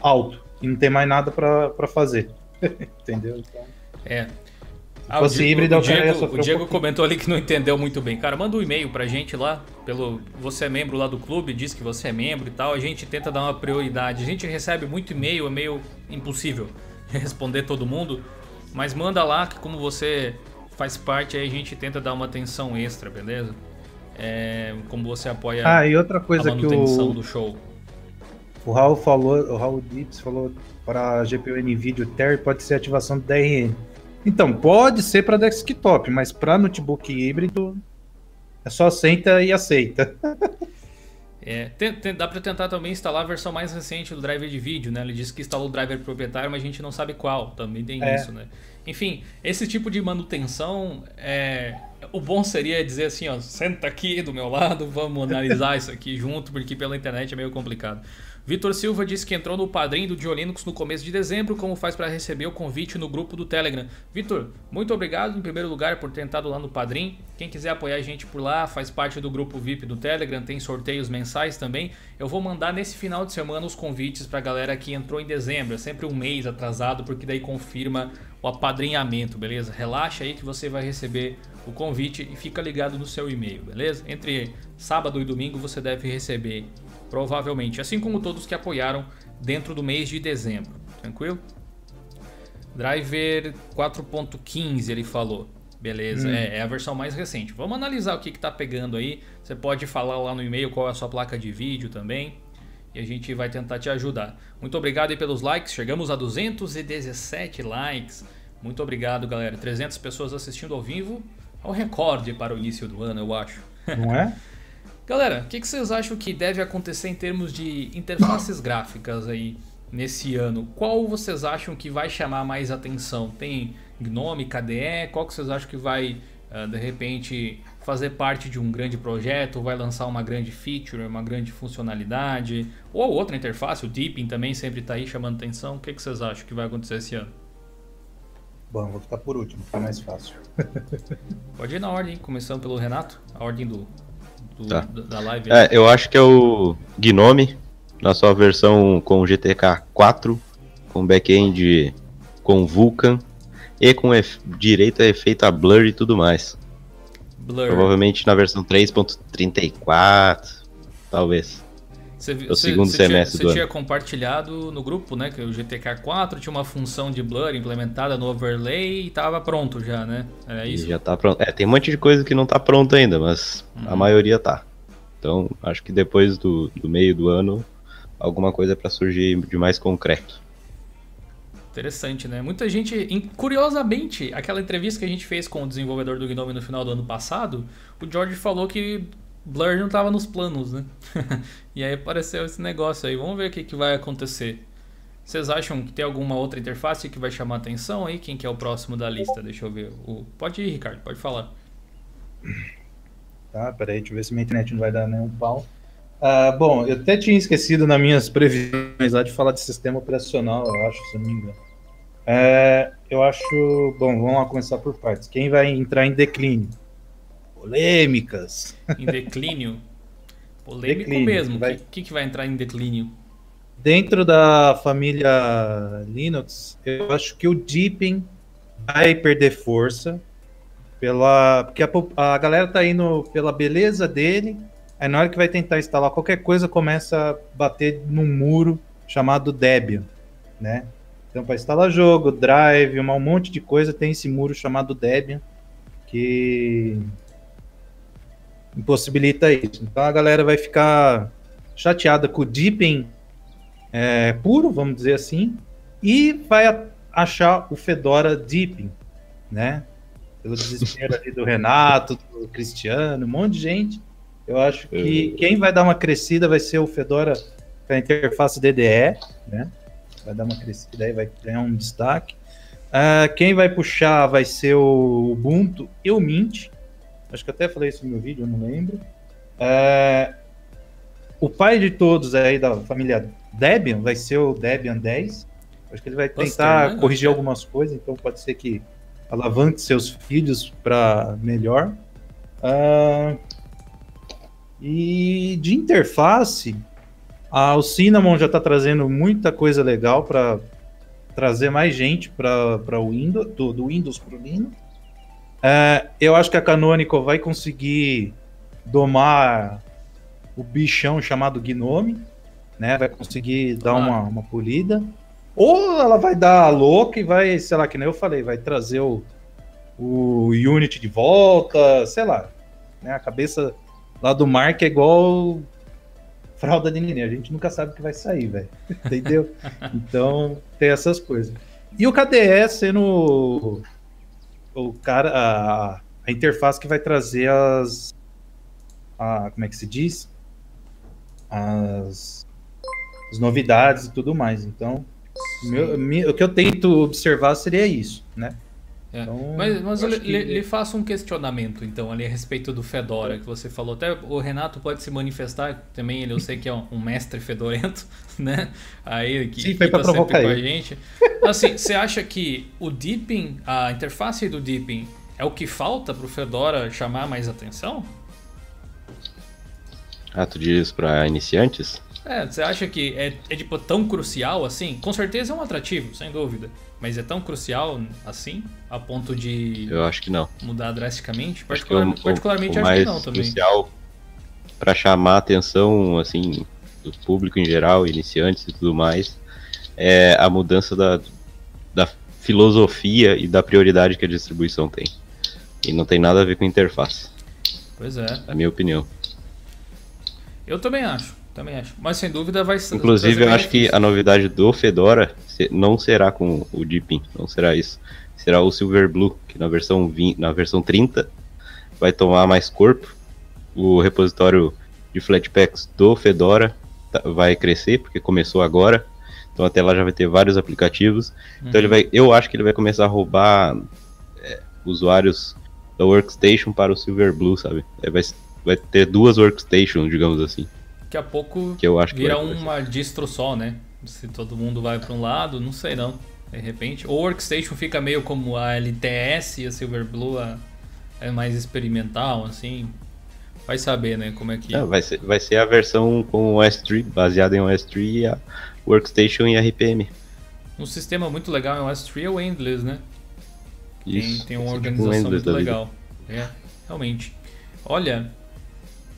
alto e não tem mais nada para fazer. Entendeu? Então... É. Ah, o, Diego, híbrido, o, Diego, o Diego um comentou ali que não entendeu muito bem. Cara, manda um e-mail pra gente lá, pelo você é membro lá do clube, diz que você é membro e tal. A gente tenta dar uma prioridade. A gente recebe muito e-mail, é meio impossível responder todo mundo, mas manda lá que como você faz parte, aí a gente tenta dar uma atenção extra, beleza? É, como você apoia ah, e outra coisa a manutenção que o, do show. O Raul falou, o Raul Dips falou para GPU NVIDIA Terry pode ser ativação do DRM. Então, pode ser para desktop, mas para notebook híbrido é só senta e aceita. É, tem, tem, dá para tentar também instalar a versão mais recente do driver de vídeo, né? Ele disse que instalou o driver proprietário, mas a gente não sabe qual. Também tem é. isso, né? Enfim, esse tipo de manutenção, é, o bom seria dizer assim, ó, senta aqui do meu lado, vamos analisar isso aqui junto, porque pela internet é meio complicado. Vitor Silva disse que entrou no padrinho do Diolinux no começo de dezembro, como faz para receber o convite no grupo do Telegram. Vitor, muito obrigado em primeiro lugar por ter entrado lá no padrinho. Quem quiser apoiar a gente por lá, faz parte do grupo VIP do Telegram, tem sorteios mensais também. Eu vou mandar nesse final de semana os convites para a galera que entrou em dezembro, é sempre um mês atrasado, porque daí confirma o apadrinhamento, beleza? Relaxa aí que você vai receber o convite e fica ligado no seu e-mail, beleza? Entre sábado e domingo você deve receber provavelmente, assim como todos que apoiaram dentro do mês de dezembro, tranquilo? Driver 4.15 ele falou. Beleza, hum. é, é, a versão mais recente. Vamos analisar o que está pegando aí. Você pode falar lá no e-mail qual é a sua placa de vídeo também. E a gente vai tentar te ajudar. Muito obrigado aí pelos likes. Chegamos a 217 likes. Muito obrigado, galera. 300 pessoas assistindo ao vivo. É um recorde para o início do ano, eu acho. Não é? Galera, o que, que, vocês acham que deve acontecer em termos de interfaces gráficas aí nesse ano? Qual vocês acham que vai chamar mais atenção? Tem Gnome, KDE? Qual que vocês acham que vai, uh, de repente, fazer parte de um grande projeto? Vai lançar uma grande feature, uma grande funcionalidade? Ou outra interface, o Deepin também sempre está aí chamando atenção. O que, que vocês acham que vai acontecer esse ano? Bom, vou ficar por último, fica mais fácil. Pode ir na ordem, começando pelo Renato, a ordem do do- Tá. da- live. É, eu acho que é o Gnome, na sua versão com GTK 4, com back-end com Vulkan e com direito a efeito a blur e tudo mais. Blur. Provavelmente na versão 3.34, talvez. Vi- É o você- segundo tinha- semestre Você tinha compartilhado no grupo, né? Que o GTK 4 tinha uma função de blur implementada no overlay e tava pronto já, né? Era E isso? já tá pronto. É, tem um monte de coisa que não tá pronto ainda, mas a Uhum. maioria tá. Então, acho que depois do, do meio do ano, alguma coisa pra surgir de mais concreto. Interessante, né? Muita gente, curiosamente, aquela entrevista que a gente fez com o desenvolvedor do Gnome no final do ano passado, o George falou que Blur não estava nos planos, né? e aí apareceu esse negócio aí. Vamos ver o que, que vai acontecer. Vocês acham que tem alguma outra interface que vai chamar atenção aí? Quem que é o próximo da lista? Deixa eu ver. O... Pode ir, Ricardo, pode falar. Tá, peraí, deixa eu ver se minha internet não vai dar nenhum pau. Ah, bom, eu até tinha esquecido nas minhas previsões lá de falar de sistema operacional, eu acho, se não me engano. É, eu acho. Bom, vamos lá começar por partes. Quem vai entrar em declínio? Polêmicas. Em declínio. Polêmico Declínio, mesmo. O vai- que, que, vai entrar em declínio? Dentro da família Linux, eu acho que o Deepin vai perder força pela porque a, a galera tá indo pela beleza dele, aí na hora que vai tentar instalar qualquer coisa começa a bater num muro chamado Debian, né? Então para instalar jogo, drive, um monte de coisa tem esse muro chamado Debian que impossibilita isso. Então a galera vai ficar chateada com o Deepin é, puro, vamos dizer assim, e vai achar o Fedora Deepin, né? Pelo desespero ali do Renato, do Cristiano, um monte de gente. Eu acho que quem vai dar uma crescida vai ser o Fedora com a interface DDE, né? Vai dar uma crescida aí, vai ganhar um destaque. Ah, quem vai puxar vai ser o Ubuntu e o Mint. Acho que até falei isso no meu vídeo, eu não lembro. É, o pai de todos aí da família Debian vai ser o Debian 10. Acho que ele vai tentar corrigir É. algumas coisas, então pode ser que alavanque seus filhos para melhor. Ah, e de interface, a, o Cinnamon já está trazendo muita coisa legal para trazer mais gente para o Windows, do, do Windows para o Linux. É, eu acho que a Canonical vai conseguir domar o bichão chamado Gnome, né? Vai conseguir dar Claro. uma, uma polida. Ou ela vai dar a louca e vai, sei lá, que nem eu falei, vai trazer o, o Unity de volta, sei lá. Né? A cabeça lá do Mark é igual fralda de neném. A gente nunca sabe o que vai sair, velho. Entendeu? então, tem essas coisas. E o KDE sendo o, cara, a, a interface que vai trazer as. A, como é que se diz? As, as novidades e tudo mais. Então, meu- mi- o que eu tento observar seria isso, né? É. Então, mas mas eu eu lhe, que- lhe faço um questionamento, então, ali a respeito do Fedora, que você falou. Até o Renato pode se manifestar também, ele eu sei que é um, um mestre fedorento, né? Aí, que, Sim, foi que pra tá sempre provocar com a gente. Assim, você acha que o Deepin, a interface do Deepin, é o que falta pro Fedora chamar mais atenção? Ah, tu diz pra iniciantes? É, você acha que é, é tipo tão crucial assim? Com certeza é um atrativo, sem dúvida. Mas é tão crucial assim, a ponto de Eu acho que não. mudar drasticamente? Acho que Particular- particularmente o, o acho que não também. crucial para chamar a atenção assim do público em geral, iniciantes e tudo mais, é a mudança da, da filosofia e da prioridade que a distribuição tem. E não tem nada a ver com interface, Pois é. na minha opinião. Eu também acho, também acho. Mas sem dúvida vai ser. Inclusive, eu acho que a novidade do Fedora não será com o Deepin, não será isso. Será o Silverblue, que na versão, 20, na versão 30 vai tomar mais corpo. O repositório de Flatpaks do Fedora tá- vai crescer, porque começou agora. Então até lá já vai ter vários aplicativos. Então ele vai, eu acho que ele vai começar a roubar é, usuários da Workstation para o Silverblue, sabe? É, vai, vai ter duas Workstations, digamos assim. Daqui a pouco Que eu acho que vira uma distro só, né? Se todo mundo vai para um lado, não sei não. De repente. Ou o Workstation fica meio como a LTS e a Silverblue a- é mais experimental, assim. vai saber, né, como é que... Não, vai, ser, vai ser a versão com o S3, baseada em OS3 e a Workstation e RPM. Um sistema muito legal em OS3 é o Endless, né? Isso. Tem, tem uma ser tipo organização Endless muito legal. É, realmente. Olha...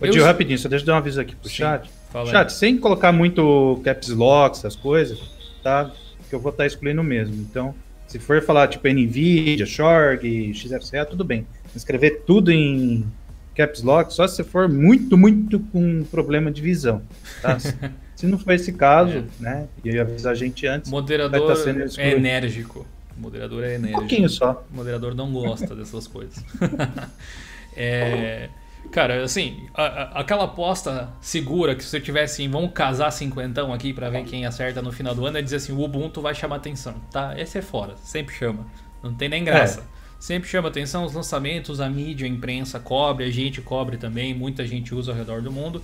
Ô, eu- tio, rapidinho, só deixa eu dar um aviso aqui pro Sim, chat. Fala aí. Chat, sem colocar muito caps lock, essas coisas, tá? Que eu vou estar excluindo mesmo. Então, se for falar tipo NVIDIA, Shorg, XFCE, tudo bem. Escrever tudo em caps lock, só se você for muito, muito com problema de visão, tá? se não for esse caso, É. né? E avisar a gente antes, Moderador vai tá sendo é enérgico. O moderador é um enérgico. pouquinho só. O moderador não gosta dessas coisas. É, cara, assim, a- a- aquela aposta segura que se você tivesse em vamos casar cinquentão aqui pra ver quem acerta no final do ano é dizer assim, o Ubuntu vai chamar atenção, tá? Esse é fora, sempre chama. Não tem nem graça. Sempre chama atenção os lançamentos, a mídia, a imprensa cobre, a gente cobre também, muita gente usa ao redor do mundo.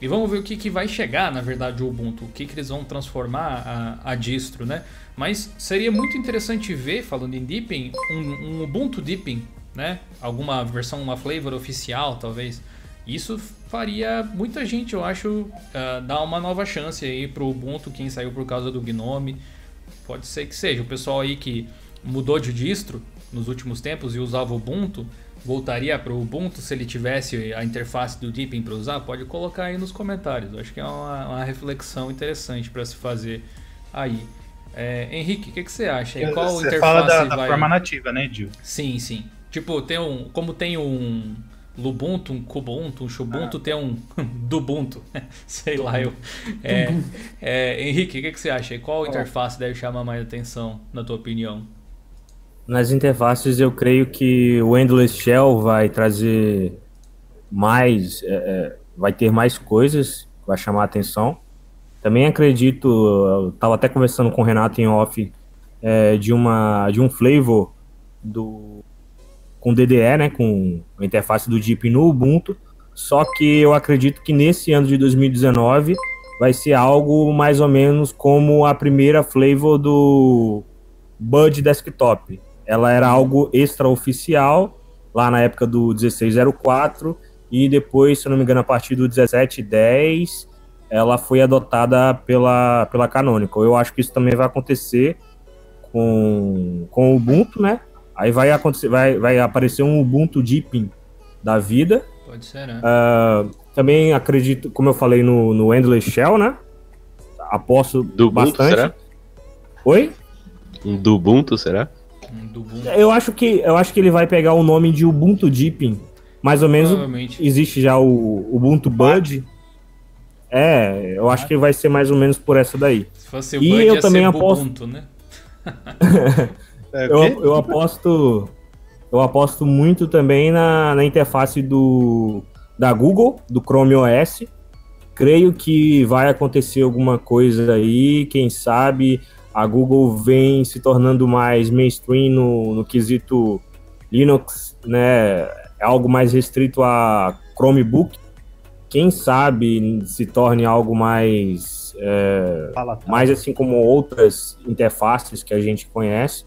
E vamos ver o que, que vai chegar, na verdade, o Ubuntu, o que, que eles vão transformar a, a distro, né? Mas seria muito interessante ver, falando em Deepin, um, um Ubuntu Deepin, né? Alguma versão, uma flavor oficial, talvez. Isso faria muita gente, eu acho, ah, dar uma nova chance aí pro Ubuntu, quem saiu por causa do Gnome. Pode ser que seja. O pessoal aí que mudou de distro nos últimos tempos e usava o Ubuntu, voltaria para o Ubuntu se ele tivesse a interface do Deepin para usar? Pode colocar aí nos comentários. Eu acho que é uma, uma reflexão interessante para se fazer aí. É, Henrique, o que, que você acha? E qual você interface fala da, da vai... forma nativa, né, Gil? Sim, sim. Tipo, tem um. Como tem um Lubuntu, um Kubuntu, um Xubuntu, tem um Dubuntu. Sei lá, eu. É, é, Henrique, o que, que você acha? Qual interface deve chamar mais atenção, na tua opinião? Nas interfaces, eu creio que o Endless Shell vai trazer mais, é, é, vai ter mais coisas, que vai chamar a atenção. Também acredito, eu estava até conversando com o Renato em off, é, de, uma, de um flavor do, com DDE, né, com a interface do Deep no Ubuntu, só que eu acredito que nesse ano de 2019 vai ser algo mais ou menos como a primeira flavor do Bud Desktop. Ela era algo extraoficial lá na época do 1604 e depois, se eu não me engano, a partir do 1710 ela foi adotada pela, pela Canonical. Eu acho que isso também vai acontecer com, com o Ubuntu, né? Aí vai, acontecer, vai, vai aparecer um Ubuntu Deepin da vida. Pode ser, né? Ah, também acredito, como eu falei no, no Endless Shell, né? Aposto Do Ubuntu, bastante. será? Oi? Um do Ubuntu, será? Um Dubuntu. Eu acho que eu acho que ele vai pegar o nome de Ubuntu Deepin. Mais ou menos existe já o Ubuntu Bud. É, eu acho que vai ser mais ou menos por essa daí. Se fosse o E Bud, eu ia também ser aposto- Bubuntu, né? É, Eu, eu aposto eu aposto muito também na, na interface do da Google, do Chrome OS. Creio que vai acontecer alguma coisa aí, quem sabe a Google vem se tornando mais mainstream no, no quesito Linux, né? É algo mais restrito a Chromebook. Quem sabe se torne algo mais é, mais assim como outras interfaces que a gente conhece.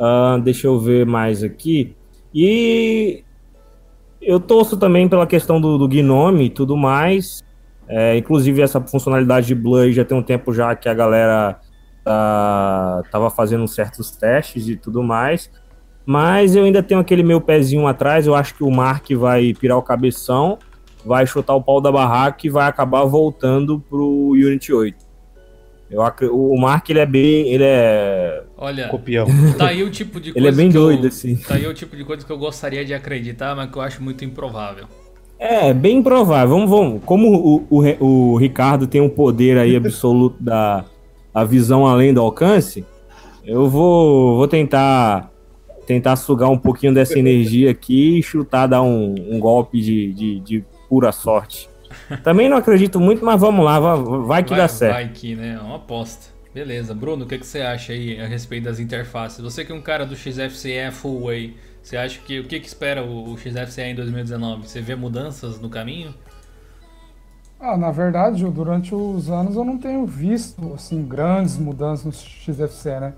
Ah, deixa eu ver mais aqui. E eu torço também pela questão do, do Gnome e tudo mais. É, inclusive essa funcionalidade de Blur já tem um tempo já que a galera tá, tava fazendo certos testes e tudo mais. Mas eu ainda tenho aquele meu pezinho atrás. Eu acho que o Mark vai pirar o cabeção, vai chutar o pau da barraca e vai acabar voltando pro Unity 8. Eu, o Mark ele é bem, ele é, Olha, Copião. tá aí o tipo de coisa ele é bem que eu- doido assim. Tá aí o tipo de coisa que eu gostaria de acreditar, mas que eu acho muito improvável. É, bem provável. Vamos, vamos. Como o, o, o Ricardo tem um poder aí absoluto da a visão além do alcance, eu vou, vou tentar tentar sugar um pouquinho dessa energia aqui e chutar, dar um, um golpe de, de, de pura sorte. Também não acredito muito, mas vamos lá, vai, vai que vai, dá certo. Vai que, né? É uma aposta. Beleza. Bruno, o que, que você acha aí a respeito das interfaces? Você que é um cara do XFCE Full Way, você acha que o que, que espera o, o XFCE em 2019? Você vê mudanças no caminho? Ah, na verdade, durante os anos eu não tenho visto assim grandes mudanças no XFCE, né?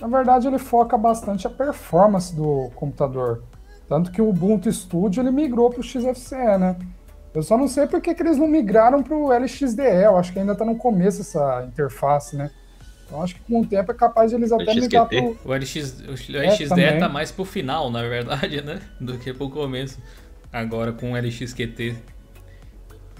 Na verdade, ele foca bastante a performance do computador. Tanto que o Ubuntu Studio ele migrou para o XFCE, né? Eu só não sei porque que eles não migraram para o LXDE. Eu acho que ainda está no começo essa interface, né? Então acho que com o tempo é capaz de eles até LXQT? migrar pro. O, LX, o É, LXDE também. tá mais pro final, na verdade, né? Do que pro começo. Agora com o LXQT.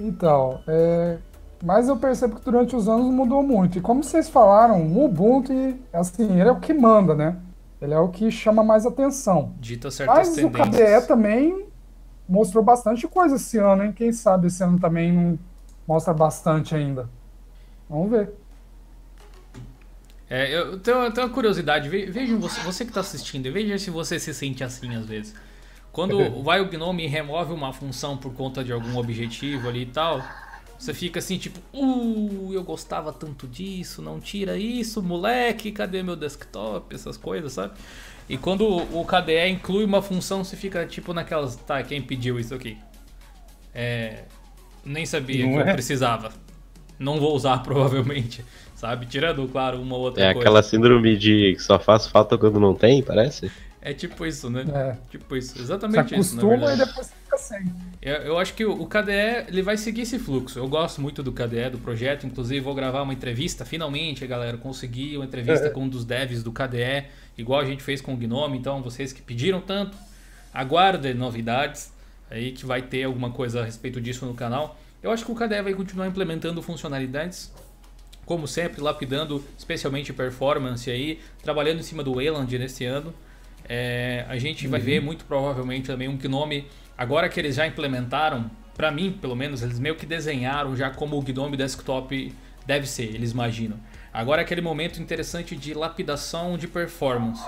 Então, é, mas eu percebo que durante os anos mudou muito. E como vocês falaram, o Ubuntu, assim, ele é o que manda, né? Ele é o que chama mais atenção. Dita certas Mas o tendências. KDE também mostrou bastante coisa esse ano, hein? Quem sabe esse ano também não mostra bastante ainda. Vamos ver. É, eu tenho, eu tenho uma curiosidade. Ve- Vejam, você, você que está assistindo, veja se você se sente assim às vezes. Quando vai o Gnome e remove uma função por conta de algum objetivo ali e tal, você fica assim, tipo, uh, eu gostava tanto disso, não tira isso, moleque, cadê meu desktop? Essas coisas, sabe? E quando o KDE inclui uma função, você fica tipo naquelas, tá, quem pediu isso aqui? É, nem sabia Não que eu é? precisava. Não vou usar provavelmente, sabe? Tirando, claro, uma outra É coisa. aquela síndrome de que só faz falta quando não tem, parece? É tipo isso, né? É. Tipo isso, exatamente isso, na acostuma e depois fica sem. Eu, eu acho que o, o KDE ele vai seguir esse fluxo. Eu gosto muito do KDE, do projeto. Inclusive, vou gravar uma entrevista. Finalmente, galera, consegui uma entrevista com um dos devs do KDE, igual a gente fez com o Gnome. Então, vocês que pediram tanto, aguardem novidades aí que vai ter alguma coisa a respeito disso no canal. Eu acho que o KDE vai continuar implementando funcionalidades como sempre, lapidando especialmente performance aí, trabalhando em cima do Wayland nesse ano. É, a gente vai ver muito provavelmente também um Gnome, agora que eles já implementaram, para mim pelo menos, eles meio que desenharam já como o Gnome Desktop deve ser, eles imaginam. Agora é aquele momento interessante de lapidação de performance.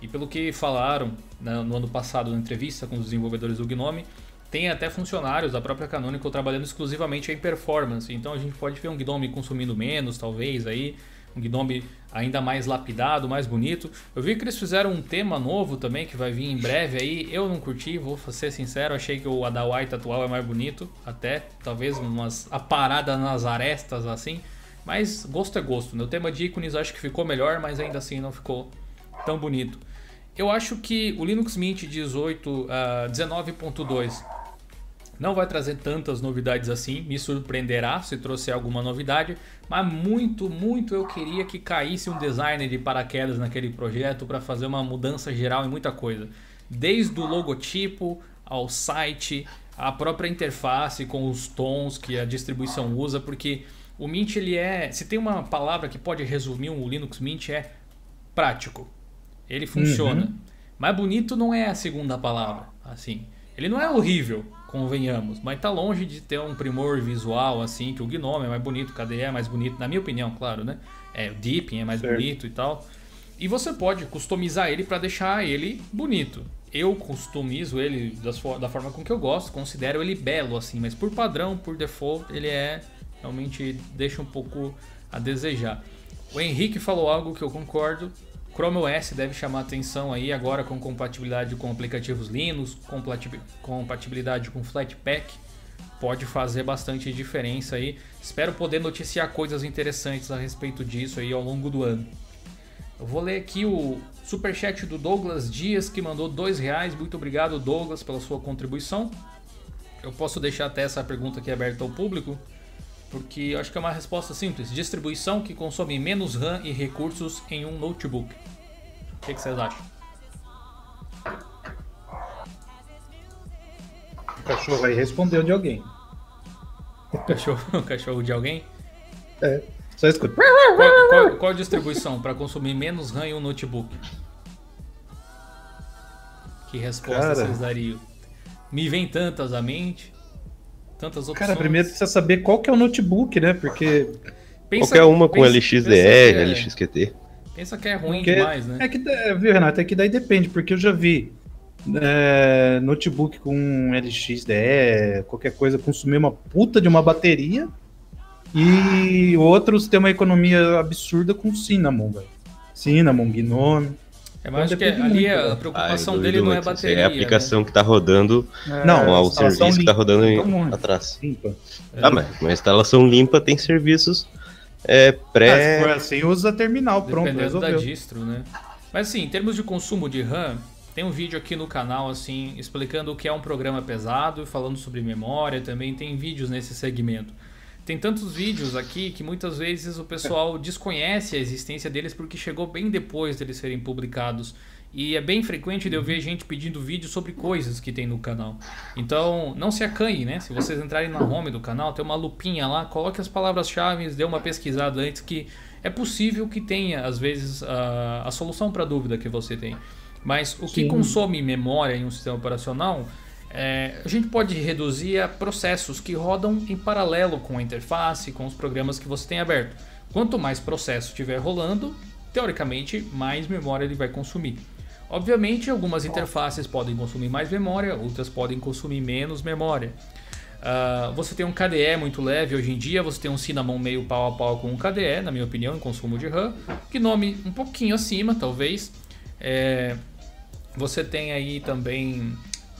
E pelo que falaram né, no ano passado na entrevista com os desenvolvedores do Gnome, tem até funcionários da própria Canonical trabalhando exclusivamente em performance. Então a gente pode ver um Gnome consumindo menos, talvez aí, um Gnome ainda mais lapidado, mais bonito. Eu vi que eles fizeram um tema novo também que vai vir em breve aí. Eu não curti, vou ser sincero, achei que o Adawite atual é mais bonito, até talvez umas a parada nas arestas assim. Mas gosto é gosto, né? O tema de ícones acho que ficou melhor, mas ainda assim não ficou tão bonito. Eu acho que o Linux Mint 18, ah, 19.2 não vai trazer tantas novidades assim, me surpreenderá se trouxer alguma novidade, mas muito, muito eu queria que caísse um designer de paraquedas naquele projeto para fazer uma mudança geral em muita coisa. Desde o logotipo ao site, a própria interface com os tons que a distribuição usa, porque o Mint ele é, se tem uma palavra que pode resumir o Linux Mint é prático. Ele funciona. Mas bonito não é a segunda palavra, assim. Ele não é horrível, convenhamos, mas tá longe de ter um primor visual assim, que o Gnome é mais bonito, o KDE é mais bonito, na minha opinião, claro, né? É, o Deepin é mais Certo. bonito e tal. E você pode customizar ele para deixar ele bonito. Eu customizo ele da forma com que eu gosto, considero ele belo assim, mas por padrão, por default, ele é realmente deixa um pouco a desejar. O Henrique falou algo que eu concordo. Chrome OS deve chamar atenção aí agora com compatibilidade com aplicativos Linux, compati- compatibilidade com Flatpak. Pode fazer bastante diferença aí. Espero poder noticiar coisas interessantes a respeito disso aí ao longo do ano. Eu vou ler aqui o superchat do Douglas Dias, que mandou dois reais. Muito obrigado, Douglas, pela sua contribuição. Eu posso deixar até essa pergunta aqui aberta ao público, porque eu acho que é uma resposta simples. Distribuição que consome menos RAM e recursos em um notebook. O que, que vocês acham? O cachorro aí respondeu de alguém. O cachorro, o cachorro de alguém? Só escuta. Qual, qual- qual a distribuição para consumir menos RAM em um notebook? Que resposta Cara. vocês dariam? Me vem tantas à mente, tantas opções. Cara, primeiro precisa saber qual que é o notebook, né? Porque. Pensa- Qualquer uma com pensa- que é- LXQT. Pensa que é ruim porque demais, né? É que, é, viu, Renato? É que daí depende, porque eu já vi é, notebook com LXDE, qualquer coisa, consumir uma puta de uma bateria. E outros tem uma economia absurda com Cinnamon, velho. Cinnamon, Gnome. É mais que depende ali muito, a velho. preocupação dele não é muito. Isso bateria. É a aplicação que tá rodando É, Não, com o serviço que tá limpa. rodando em- Então, muito. atrás. Limpa. Ah, mas uma instalação limpa tem serviços é, Ah, se pré. for assim, usa terminal, né? pronto, Dependendo da resolveu. distro, né? Mas assim, em termos de consumo de RAM, Tem um vídeo aqui no canal assim explicando o que é um programa pesado, falando sobre memória, também tem vídeos nesse segmento. Tem tantos vídeos aqui que muitas vezes o pessoal desconhece a existência deles porque chegou bem depois deles serem publicados. E é bem frequente de eu ver gente pedindo vídeo sobre coisas que tem no canal. Então, não se acanhe, né? Se vocês entrarem na home do canal, tem uma lupinha lá, coloque as palavras-chave, dê uma pesquisada antes que é possível que tenha, às vezes, a, a solução para a dúvida que você tem. Mas o que consome memória em um sistema operacional, é, a gente pode reduzir a processos que rodam em paralelo com a interface, com os programas que você tem aberto. Quanto mais processo estiver rolando, teoricamente, mais memória ele vai consumir. Obviamente, algumas interfaces podem consumir mais memória, outras podem consumir menos memória. Uh, você tem um KDE muito leve hoje em dia, você tem um Cinnamon meio pau a pau com um KDE, na minha opinião, em consumo de RAM, que nome um pouquinho acima, talvez. É, você tem aí também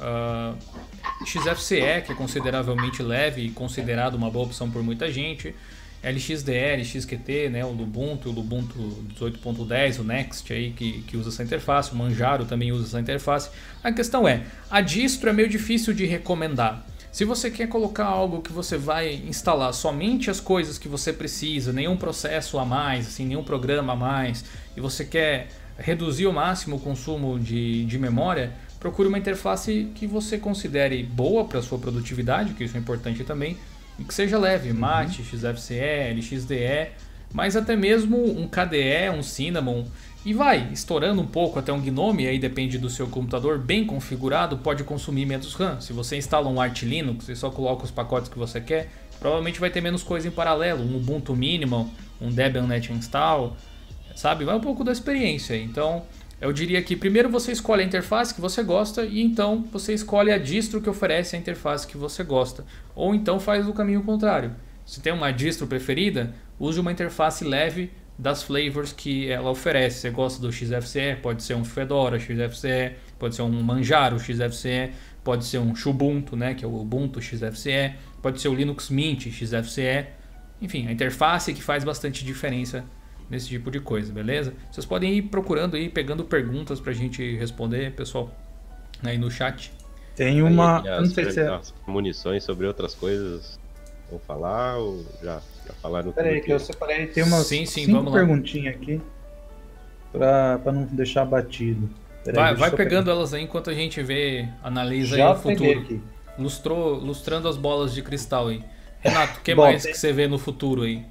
uh, ah, XFCE, que é consideravelmente leve e considerado uma boa opção por muita gente. LXDE, LXQT, né, o Ubuntu, o Ubuntu 18.10, o Next aí que, que usa essa interface, o Manjaro também usa essa interface. A questão é, a distro é meio difícil de recomendar. Se você quer colocar algo que você vai instalar somente as coisas que você precisa, nenhum processo a mais, assim, nenhum programa a mais, e você quer reduzir ao máximo o consumo de, de memória, procure uma interface que você considere boa para sua produtividade, que isso é importante também, e que seja leve, uhum. Mate, XFCE, LXDE, mas até mesmo um KDE, um Cinnamon, e vai estourando um pouco até um Gnome, aí depende do seu computador, bem configurado, pode consumir menos RAM. Se você instala um Arch Linux e só coloca os pacotes que você quer, provavelmente vai ter menos coisa em paralelo, um Ubuntu Minimal, um Debian Net Install, sabe? Vai um pouco da experiência. Então, eu diria que primeiro você escolhe a interface que você gosta e então você escolhe a distro que oferece a interface que você gosta. Ou então faz o caminho contrário. Se tem uma distro preferida, use uma interface leve das flavors que ela oferece. Você gosta do XFCE, pode ser um Fedora XFCE, pode ser um Manjaro XFCE, pode ser um Xubuntu, né, que é o Ubuntu XFCE, pode ser o Linux Mint XFCE. Enfim, a interface que faz bastante diferença nesse tipo de coisa, beleza? Vocês podem ir procurando aí, pegando perguntas pra gente responder, pessoal, aí no chat. Tem uma. Aí, as, não sei se é... munições sobre outras coisas. Vão falar ou já, já falaram? Peraí, que eu separei. Tem umas sim, sim, cinco perguntinhas aqui. Pra, pra não deixar batido. Peraí, vai vai pegando pegar. elas aí enquanto a gente vê, analisa já aí o futuro. Aqui. Lustrou, lustrando as bolas de cristal aí. Renato, o que Bom, mais tem... que você vê no futuro aí?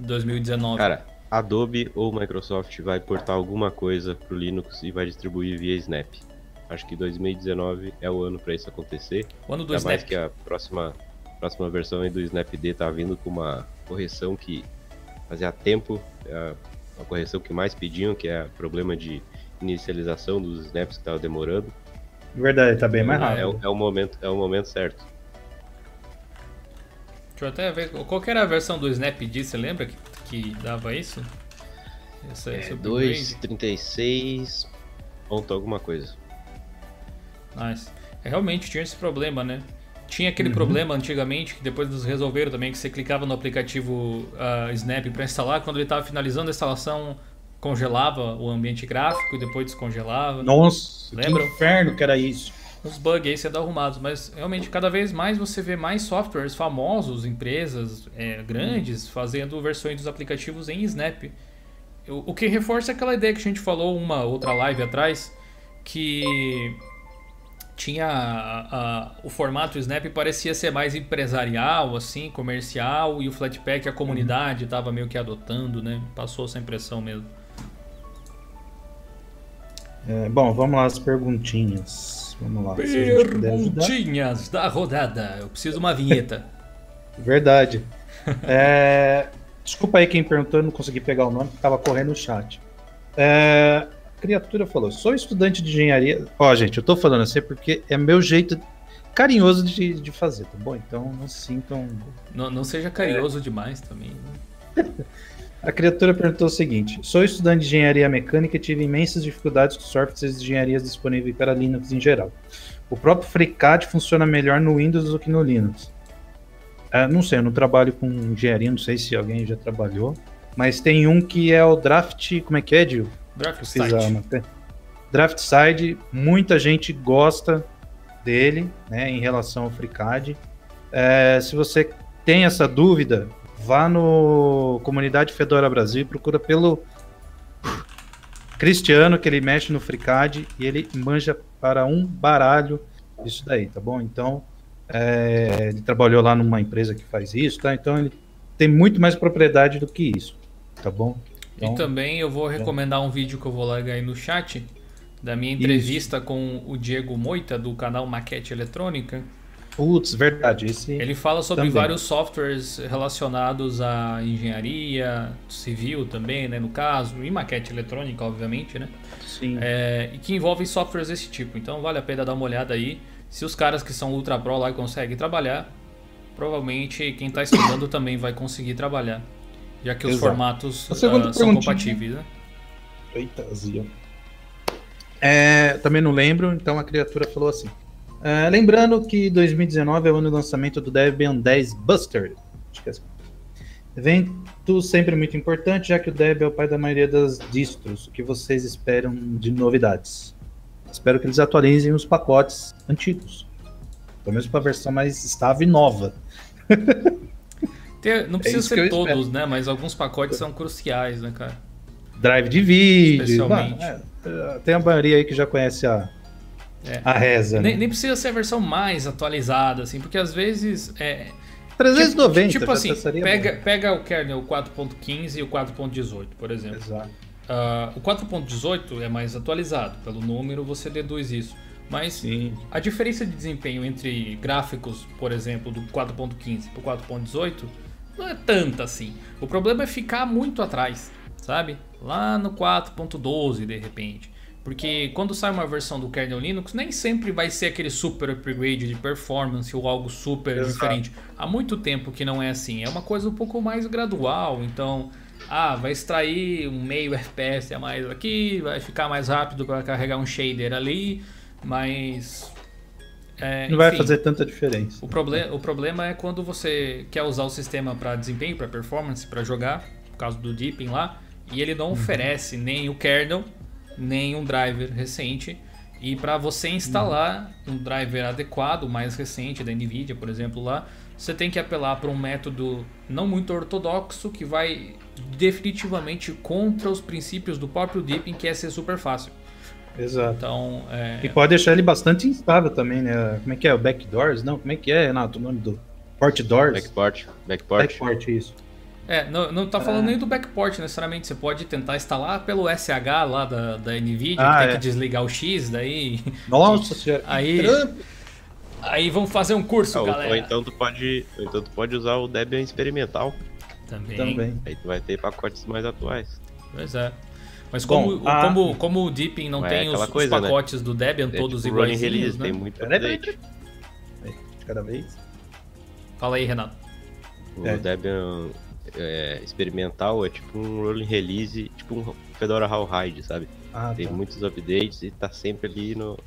2019. Cara, Adobe ou Microsoft vai portar alguma coisa para o Linux e vai distribuir via Snap. Acho que 2019 é o ano para isso acontecer. O ano do Ainda Snap. mais que a próxima, próxima versão do Snapd tá vindo com uma correção que fazia tempo, é a correção que mais pediam, que é o problema de inicialização dos snaps que estava demorando. Verdade, tá bem mais é, rápido. É, é, o momento, é o momento certo. Deixa eu até ver. Qual era a versão do Snapd, você lembra? Que dava isso? Essa, é, 2,36 ponto alguma coisa. Nice. É, realmente tinha esse problema, né? Tinha aquele uhum. problema antigamente, que depois eles resolveram também, que você clicava no aplicativo uh, Snap para instalar, quando ele estava finalizando a instalação, congelava o ambiente gráfico e depois descongelava. Nossa, Lembra? que inferno que era isso uns bugs aí sendo arrumados, mas realmente cada vez mais você vê mais softwares famosos, empresas é, grandes, fazendo versões dos aplicativos em Snap. O, o que reforça aquela ideia que a gente falou uma outra live atrás, que tinha a, a, o formato Snap parecia ser mais empresarial, assim, comercial, e o Flatpak a comunidade estava meio que adotando, né? Passou essa impressão mesmo. É, bom, vamos lá as perguntinhas. Vamos lá. Perguntinhas da rodada. Eu preciso de uma vinheta. Verdade. É... Desculpa aí quem perguntou, eu não consegui pegar o nome, porque estava correndo no chat. É... A criatura falou: sou estudante de engenharia. Ó, gente, eu tô falando assim porque é meu jeito carinhoso de, de fazer, tá bom? Então não se sintam. Não, não seja carinhoso é... demais também. Né? A criatura perguntou o seguinte: Sou estudante de engenharia mecânica e tive imensas dificuldades com softwares de engenharias disponíveis para Linux em geral. O próprio FreeCAD funciona melhor no Windows do que no Linux. Uh, não sei, eu não trabalho com engenharia, não sei se alguém já trabalhou. Mas tem um que é o Draft. Como é que é, Dil? Draft Site. Draft Side, muita gente gosta dele, né, em relação ao FreeCAD. É, se você tem essa dúvida, vá no Comunidade Fedora Brasil e procura pelo Cristiano, que ele mexe no FreeCAD e ele manja para um baralho isso daí, tá bom? Então, é, ele trabalhou lá numa empresa que faz isso, tá? Então, ele tem muito mais propriedade do que isso, tá bom? Então, e também eu vou recomendar um vídeo que eu vou largar aí no chat da minha entrevista isso. com o Diego Moita do canal Maquete Eletrônica. Putz, verdade. Esse Ele fala sobre também. vários softwares relacionados à engenharia civil também, né? No caso, e maquete eletrônica, obviamente, né? Sim. É, e que envolvem softwares desse tipo. Então vale a pena dar uma olhada aí. Se os caras que são Ultra Pro lá conseguem trabalhar, provavelmente quem está estudando também vai conseguir trabalhar. Já que os Exato. formatos uh, são compatíveis, né? Eita, Zia. É, também não lembro, então a criatura falou assim. É, lembrando que 2019 é o ano do lançamento do Debian 10 Buster. Acho que é assim. Evento sempre muito importante, já que o Debian é o pai da maioria das distros. O que vocês esperam de novidades? Espero que eles atualizem os pacotes antigos. Pelo menos para a versão mais estável e nova. Tem, não é precisa é ser todos, espero. né? Mas alguns pacotes são cruciais, né, cara? Drive de vídeo. Especialmente. Mano, é, tem a maioria aí que já conhece a, é. a reza. Nem, né? nem, precisa ser a versão mais atualizada, assim, porque às vezes. É, 390. Tipo, tipo assim, pega, pega o kernel 4.15 e o 4.18, por exemplo. Exato. Uh, o 4.18 é mais atualizado, pelo número você deduz isso. Mas Sim. a diferença de desempenho entre gráficos, por exemplo, do 4.15 para o 4.18 não é tanta assim. O problema é ficar muito atrás, sabe? Lá no 4.12 de repente. Porque quando sai uma versão do kernel Linux, nem sempre vai ser aquele super upgrade de performance ou algo super Exato. diferente. Há muito tempo que não é assim. É uma coisa um pouco mais gradual. Então, ah, vai extrair um meio FPS a mais aqui, vai ficar mais rápido para carregar um shader ali, mas. É, não enfim, vai fazer tanta diferença. O, proble o problema é quando você quer usar o sistema para desempenho, para performance, para jogar, no caso do Deepin lá, e ele não uhum. oferece nem o kernel nem um driver recente. E para você instalar um driver adequado, mais recente da NVIDIA, por exemplo, lá, você tem que apelar para um método não muito ortodoxo que vai definitivamente contra os princípios do próprio Deepin, que é ser super fácil. Exato. Então, é... E pode deixar ele bastante instável também, né? Como é que é? O backdoors? Não, como é que é, Renato? O nome do port doors? Backport. Backport. Backport, isso. É, não, não tá falando é. nem do backport necessariamente. Você pode tentar instalar pelo SH lá da, da NVIDIA, ah, que tem é. que desligar o X, daí. Nossa senhora. Aí. Aí vamos fazer um curso, ah, galera. Ou então tu pode. Ou então tu pode usar o Debian experimental. Também. Também. Aí tu vai ter pacotes mais atuais. Pois é. Mas como, Bom, a... como, como o Deepin não é tem os, coisa, os, né? pacotes né? do Debian é todos tipo iguais, release, né? tem muito update. De cada vez. Fala aí, Renato. O é. Debian é, experimental é tipo um rolling release, tipo um Fedora Rawhide, sabe? Ah, tem tá. muitos updates e tá sempre ali no.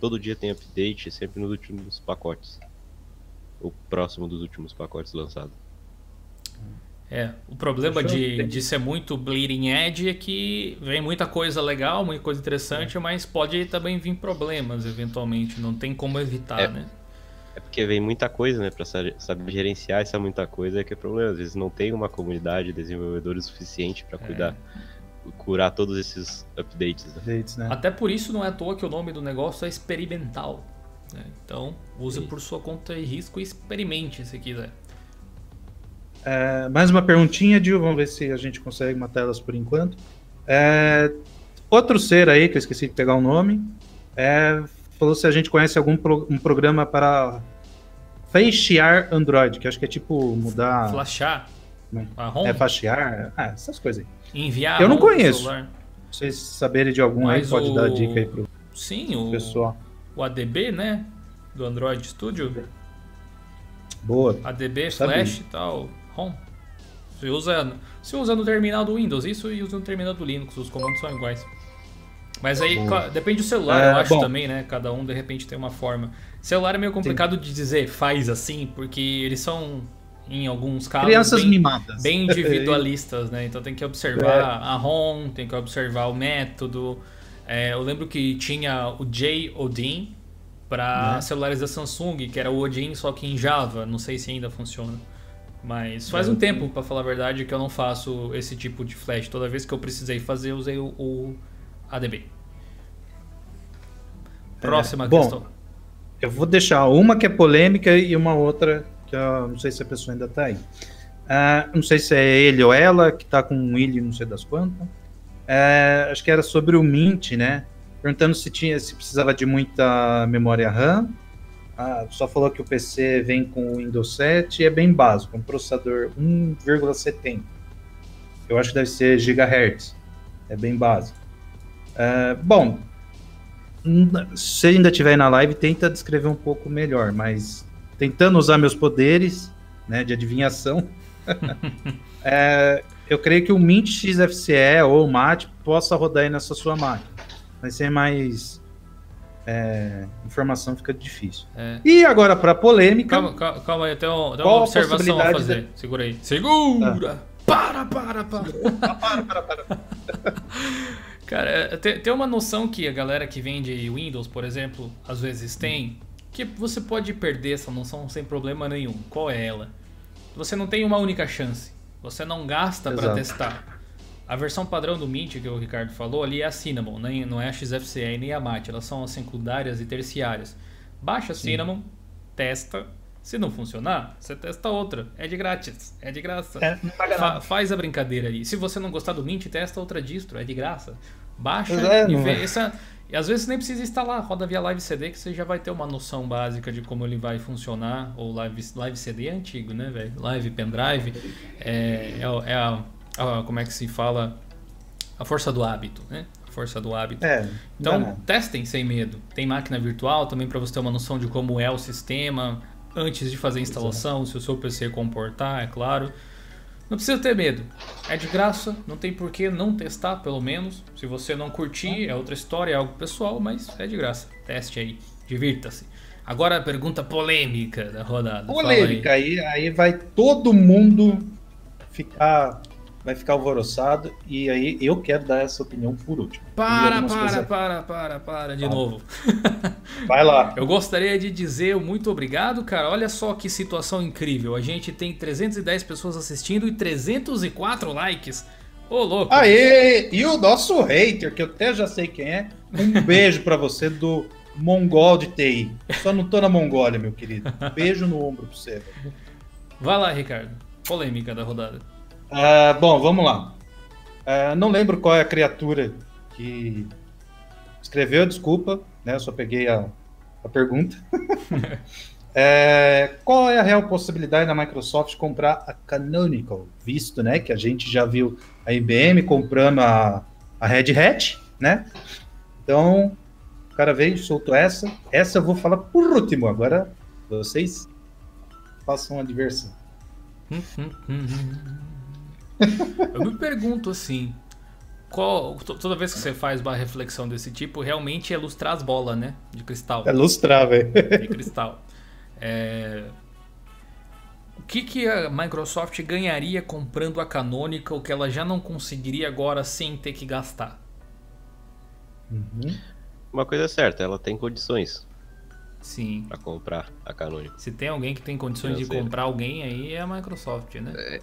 Todo dia tem update, sempre nos últimos pacotes. O próximo dos últimos pacotes lançados. É, o problema de, de ser muito bleeding edge é que vem muita coisa legal, muita coisa interessante, é. mas pode também vir problemas eventualmente, não tem como evitar, é. né? É porque vem muita coisa, né? Pra saber gerenciar essa muita coisa é que é problema. Às vezes não tem uma comunidade de desenvolvedores suficiente para cuidar, é. curar todos esses updates. Né? updates né? Até por isso não é à toa que o nome do negócio é experimental. Né? Então, use Sim. por sua conta e risco e experimente se quiser. É, mais uma perguntinha, Dil. Vamos ver se a gente consegue matá-las por enquanto. É, outro ser aí, que eu esqueci de pegar o nome, é, falou se a gente conhece algum pro, um programa para flashear Android, que acho que é tipo mudar. Flashar? Né? É flashear, ah, essas coisas aí. Enviar. Eu não conheço. Vocês saberem de algum Mas aí, pode o... dar dica aí pro Sim, o pessoal. O ADB, né? Do Android Studio. Boa. ADB, Flash e tal, Home. Você usa, você usa no terminal do Windows, isso e usa no terminal do Linux, os comandos são iguais. Mas aí depende do celular, é, eu acho bom. também, né? Cada um de repente tem uma forma. Celular é meio complicado Sim. de dizer faz assim, porque eles são, em alguns casos, crianças bem, mimadas. Bem individualistas, né? Então tem que observar é. a ROM, tem que observar o método. É, eu lembro que tinha o J Odin para Né? celulares da Samsung, que era o Odin só que em Java. Não sei se ainda funciona. Mas faz É, um tempo, para falar a verdade, que eu não faço esse tipo de flash. Toda vez que eu precisei fazer, eu usei o, o ADB. Próxima É, bom, questão. Eu vou deixar uma que é polêmica e uma outra que eu não sei se a pessoa ainda tá aí. Ah, não sei se é ele ou ela que tá com um ilho, não sei das quantas. É, acho que era sobre o Mint, né? Perguntando se tinha, se precisava de muita memória RAM. Ah, só falou que o PC vem com o Windows 7 e é bem básico, um processador 1,70. Eu acho que deve ser gigahertz. É bem básico. Bom, se ainda estiver aí na live, tenta descrever um pouco melhor, mas tentando usar meus poderes né, de adivinhação, é, eu creio que o Mint XFCE ou o MAT possa rodar aí nessa sua máquina. Vai ser mais. é, informação fica difícil. É. E agora para polêmica. Calma, calma, calma aí, tem, um- uma observação a fazer. de- Segura aí. Segura! Para, para, para! para, para, para. Cara, é, tem, uma noção que a galera que vende Windows, por exemplo, às vezes tem, que você pode perder essa noção sem problema nenhum. Qual é ela? Você não tem uma única chance. Você não gasta para testar. A versão padrão do Mint que o Ricardo falou ali é a Cinnamon, nem, não é a XFCE nem a MAT. Elas são as secundárias e terciárias. Baixa a Cinnamon, testa. Se não funcionar, você testa outra. É de grátis, é de graça. É, não paga Fa- nada. faz a brincadeira aí. Se você não gostar do Mint, testa outra distro, é de graça. Baixa é, e vê. é. Essa, e às vezes nem precisa instalar, roda via Live CD que você já vai ter uma noção básica de como ele vai funcionar. Ou Live, live CD é antigo, né, velho? Live pendrive é, é, é a, a- Como é que se fala? A força do hábito, né? A força do hábito. É, Então, testem sem medo. Tem máquina virtual também para você ter uma noção de como é o sistema antes de fazer a instalação, se o seu PC comportar, é claro. Não precisa ter medo. É de graça, não tem por que não testar, pelo menos. Se você não curtir, é outra história, é algo pessoal, mas é de graça. Teste aí, divirta-se. Agora a pergunta polêmica da rodada. Fala aí. polêmica. Aí, aí vai todo mundo ficar. Vai ficar alvoroçado. E aí eu quero dar essa opinião por último. Para, para, coisas- para, para, para, de Fala. novo. Vai lá. Eu gostaria de dizer muito obrigado, cara. Olha só que situação incrível. A gente tem 310 pessoas assistindo e 304 likes. Ô, louco. Aê! E o nosso hater, que eu até já sei quem é, um beijo pra você do Mongol de TI. Só não tô na Mongólia, meu querido. Beijo no ombro pra você. Vai lá, Ricardo. Polêmica da rodada. Ah, bom, vamos lá. Ah, não lembro qual é a criatura que escreveu, desculpa, né? Eu só peguei a, a pergunta. É, qual é a real possibilidade da Microsoft comprar a Canonical, visto, né, que a gente já viu a IBM comprando a, a Red Hat, né? Então, o cara veio, soltou essa. Essa eu vou falar por último. Agora, vocês façam a diversão. Eu me pergunto assim. Qual, to- toda vez que você faz uma reflexão desse tipo, realmente é lustrar as bolas, né? De cristal. É lustrar, velho. de cristal. É, O que, que a Microsoft ganharia comprando a Canonical que ela já não conseguiria agora sem ter que gastar? Uhum. Uma coisa é certa, ela tem condições Sim. pra comprar a Canonical. Se tem alguém que tem condições de comprar alguém aí é a Microsoft, né? É.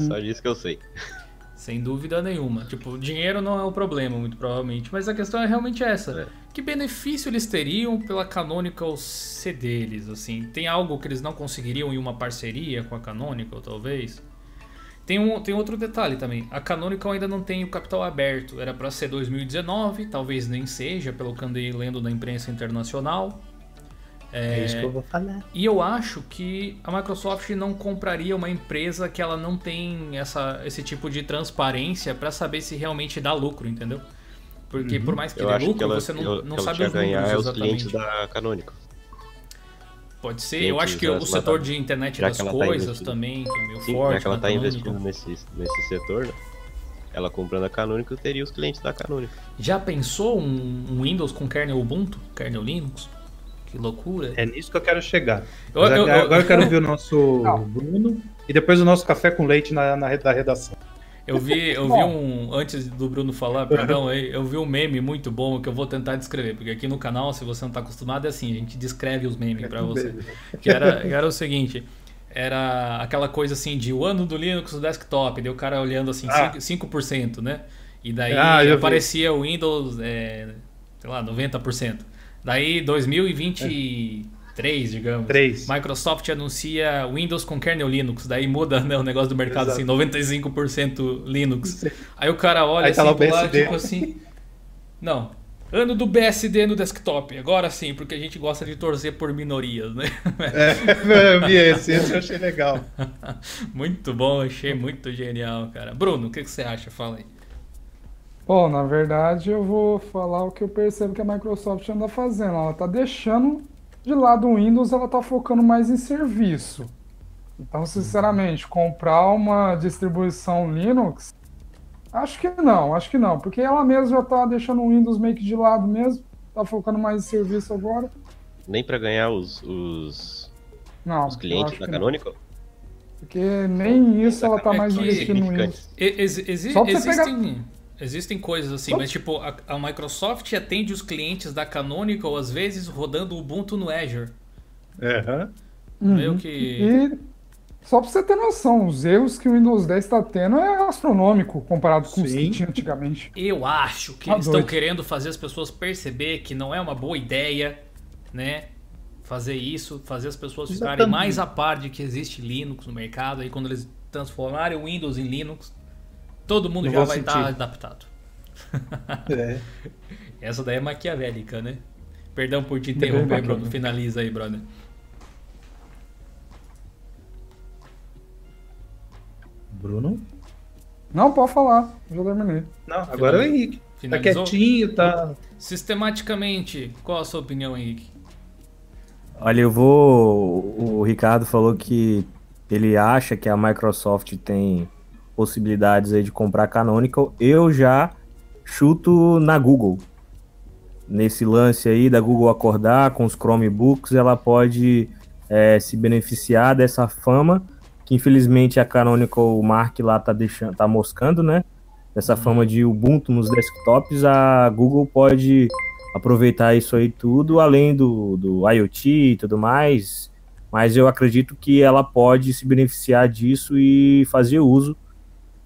Só disso que eu sei. Sem dúvida nenhuma. Tipo, dinheiro não é o problema, muito provavelmente. Mas a questão é realmente essa. É. Que benefício eles teriam pela Canonical ser deles, assim? Tem algo que eles não conseguiriam em uma parceria com a Canonical, talvez? Tem, um, tem outro detalhe também. A Canonical ainda não tem o capital aberto. Era para ser 2019, talvez nem seja, pelo que andei lendo na imprensa internacional. É isso que eu vou falar. E eu acho que a Microsoft não compraria uma empresa que ela não tem essa, esse tipo de transparência para saber se realmente dá lucro, entendeu? Porque por mais que Eu dê lucro, que ela, você não, eu- não sabe os ganhar números é os exatamente. clientes da Canonical. Pode ser. clientes Eu acho que o setor da- de internet das tá coisas investindo. também, que é meio Sim, forte. já que ela tá Canonical. investindo nesse, nesse setor, né? Ela comprando a Canonical teria os clientes da Canonical. Já pensou um, um Windows com kernel Ubuntu? Kernel Linux? Que loucura. É nisso que eu quero chegar. Eu- eu- eu- agora eu quero ver o nosso Não. Bruno e depois o nosso café com leite na, na re- da redação. Eu vi, eu vi um. Antes do Bruno falar, perdão aí, eu vi um meme muito bom que eu vou tentar descrever. Porque aqui no canal, se você não tá acostumado, é assim, a gente descreve os memes pra você. Que era, que era o seguinte. Era aquela coisa assim de o ano do Linux no desktop, daí o cara olhando assim, Ah. 5%, 5%, né? E daí Ah, vi. aparecia o Windows, é, sei lá, 90%. Daí 2023, digamos. Três. Microsoft anuncia Windows com kernel Linux, daí muda né, o negócio do mercado Exato. assim, 95% Linux. Aí o cara olha Aí assim tá lá lado, BSD. tipo assim, não, ano do BSD no desktop, agora sim, porque a gente gosta de torcer por minorias, né? É, eu vi esse, esse eu achei legal. muito bom, achei muito genial, cara. Bruno, o que, que você acha? Fala aí. Bom, na verdade, eu vou falar o que eu percebo que a Microsoft anda fazendo. Ela tá deixando de lado o Windows, ela tá focando mais em serviço. Então, sinceramente, comprar uma distribuição Linux, acho que não, acho que não, porque ela mesma já tá deixando o Windows meio que de lado mesmo, tá focando mais em serviço agora. Nem pra ganhar os, os, Não, os clientes da que não, Canonical. porque nem isso ela tá É mais investindo no Windows. Ex- exi- Só pra você existem, existem coisas assim, mas tipo, a, a Microsoft atende os clientes da Canonical, às vezes, rodando o Ubuntu no Azure. Meio Uhum. que. E só pra você ter noção, os erros que o Windows 10 está tendo é astronômico comparado com os Sim. que tinha antigamente. Eu acho que Tá eles estão querendo fazer as pessoas perceber que não é uma boa ideia, né? Fazer isso, fazer as pessoas ficarem Exatamente. mais a par de que existe Linux no mercado. Aí quando eles transformarem o Windows em Linux, todo mundo Não já vai estar sentir. adaptado. É. Essa daí é maquiavélica, né? Perdão por te bem interromper. Bruno. Finaliza aí, brother. Bruno? Não, pode falar, já terminei. Não, agora é o Henrique. Tá Finalizou? quietinho, tá. Sistematicamente, qual a sua opinião, Henrique? Olha, eu vou. O Ricardo falou que ele acha que a Microsoft tem possibilidades aí de comprar Canonical. Eu já chuto na Google. Nesse lance aí da Google acordar com os Chromebooks, ela pode é, se beneficiar dessa fama que infelizmente a Canonical Mark lá tá deixando, tá moscando, né? Dessa fama de Ubuntu nos desktops, a Google pode aproveitar isso aí tudo, além do, do IoT e tudo mais. Mas eu acredito que ela pode se beneficiar disso e fazer uso.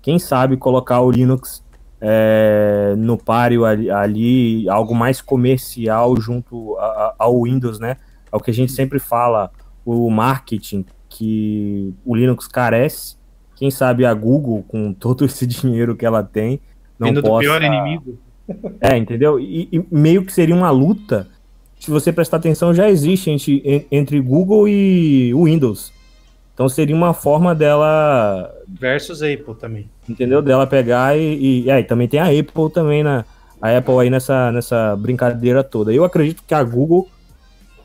Quem sabe colocar o Linux é, no páreo ali, ali, algo mais comercial junto a- a- ao Windows, né? É o que a gente sempre fala, o marketing que o Linux carece. Quem sabe a Google, com todo esse dinheiro que ela tem, não Vindo do possa... pior inimigo. É, entendeu? E, e meio que seria uma luta. Se você prestar atenção, já existe entre, en- entre Google e o Windows. Então seria uma forma dela, Versus Apple também. entendeu? Dela pegar e, e, e também tem a Apple também na a Apple aí nessa, nessa brincadeira toda. Eu acredito que a Google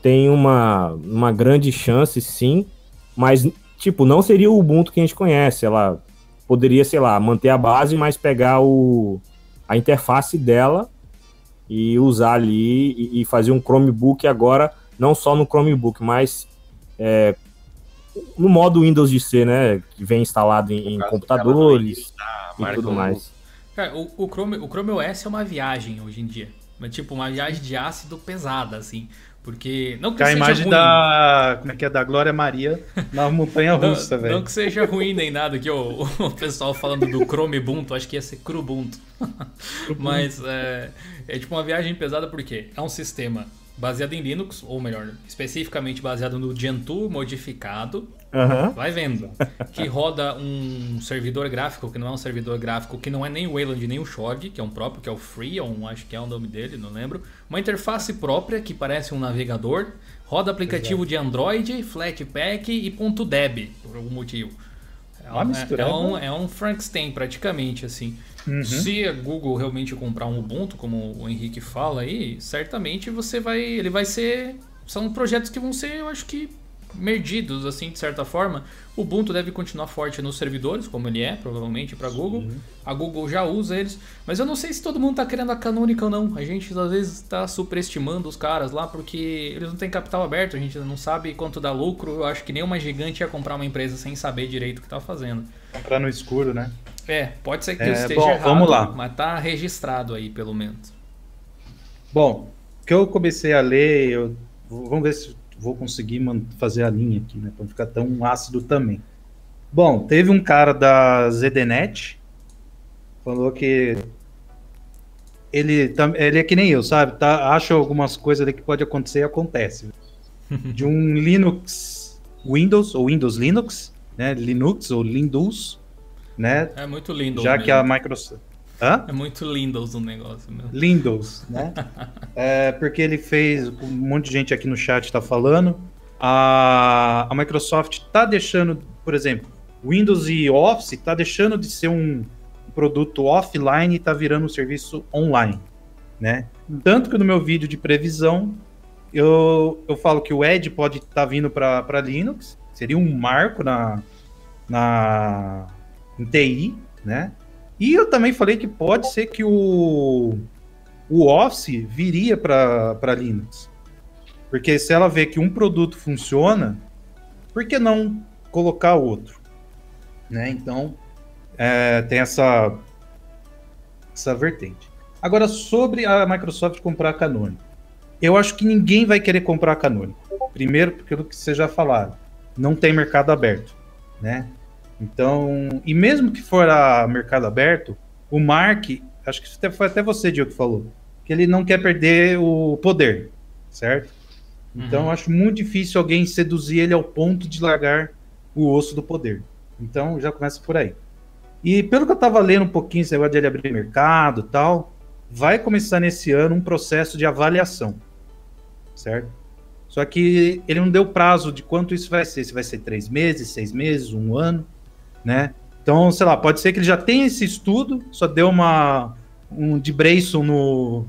tem uma, uma grande chance, sim, mas tipo não seria o Ubuntu que a gente conhece. Ela poderia, sei lá, manter a base, mas pegar o a interface dela e usar ali e, e fazer um Chromebook agora, não só no Chromebook, mas é, no modo Windows de ser, né? Que vem instalado em, em computadores A e tudo não- mais. Cara, o, o, Chrome, o Chrome OS é uma viagem hoje em dia. Mas, tipo, uma viagem de ácido pesada, assim. Porque. Não que a seja imagem ruim. da. Como é que é? Da Glória Maria na montanha Não, russa, não velho. que seja ruim nem nada, que o, o pessoal falando do Chrome Ubuntu, acho que ia ser Crubuntu. Mas é, é tipo uma viagem pesada porque é um sistema baseado em Linux, ou melhor, especificamente baseado no Gentoo modificado, Aham. vai vendo, que roda um servidor gráfico, que não é um servidor gráfico, que não é nem o Wayland nem o Shog, que é um próprio, que é o Freon, acho que é o nome dele, não lembro. Uma interface própria, que parece um navegador, roda aplicativo de Android, Flatpak e .deb, por algum motivo. É, Uma um- mistura, é, né? um, é um Frankenstein praticamente, assim. Uhum. Se a Google realmente comprar um Ubuntu, como o Henrique fala aí, certamente você vai. Ele vai ser. São projetos que vão ser, eu acho que, merdidos, assim, de certa forma. O Ubuntu deve continuar forte nos servidores, como ele é, provavelmente, para Google. A Google já usa eles. Mas eu não sei se todo mundo tá querendo a Canonical, não. A gente às vezes tá superestimando os caras lá, porque eles não têm capital aberto, a gente não sabe quanto dá lucro. Eu acho que nenhuma gigante ia comprar uma empresa sem saber direito o que tá fazendo. Comprar no escuro, né? É, pode ser que É, esteja bom, errado, vamos lá. mas tá registrado aí, pelo menos. Bom, o que eu comecei a ler, eu, vamos ver se vou conseguir fazer a linha aqui, né? Pra não ficar tão ácido também. Bom, teve um cara da ZDNet, falou que ele, ele é que nem eu, sabe? Tá, acha algumas coisas ali que pode acontecer e acontece. De um Linux Windows, ou Windows Linux, né? Linux ou Windows, né? É muito lindo. Já mesmo. que a Microsoft. Hã? É muito lindo o negócio mesmo. Windows, né? é, porque ele fez, um monte de gente aqui no chat está falando, a, a Microsoft está deixando, por exemplo, Windows e Office está deixando de ser um produto offline e está virando um serviço online, né? Tanto que no meu vídeo de previsão eu, eu falo que o Edge pode estar vindo para Linux, seria um marco na, na em TI, né? E eu também falei que pode ser que o, o Office viria para Linux. Porque se ela vê que um produto funciona, por que não colocar outro? Né? Então, é, tem essa, essa vertente. Agora, sobre a Microsoft comprar a Canonical. Eu acho que ninguém vai querer comprar a Canonical. Primeiro, pelo que vocês já falaram, não tem mercado aberto. Né? Então, e mesmo que for a mercado aberto, o Mark, acho que foi até você, Diogo, que falou, que ele não quer perder o poder, certo? Então, Uhum. acho muito difícil alguém seduzir ele ao ponto de largar o osso do poder. Então, já começa por aí. E pelo que eu tava lendo um pouquinho, esse negócio de ele abrir mercado e tal, vai começar nesse ano um processo de avaliação, certo? Só que ele não deu prazo de quanto isso vai ser, se vai ser três meses, seis meses, um ano, né? Então, sei lá, pode ser que ele já tenha esse estudo, só deu uma um de Brayson no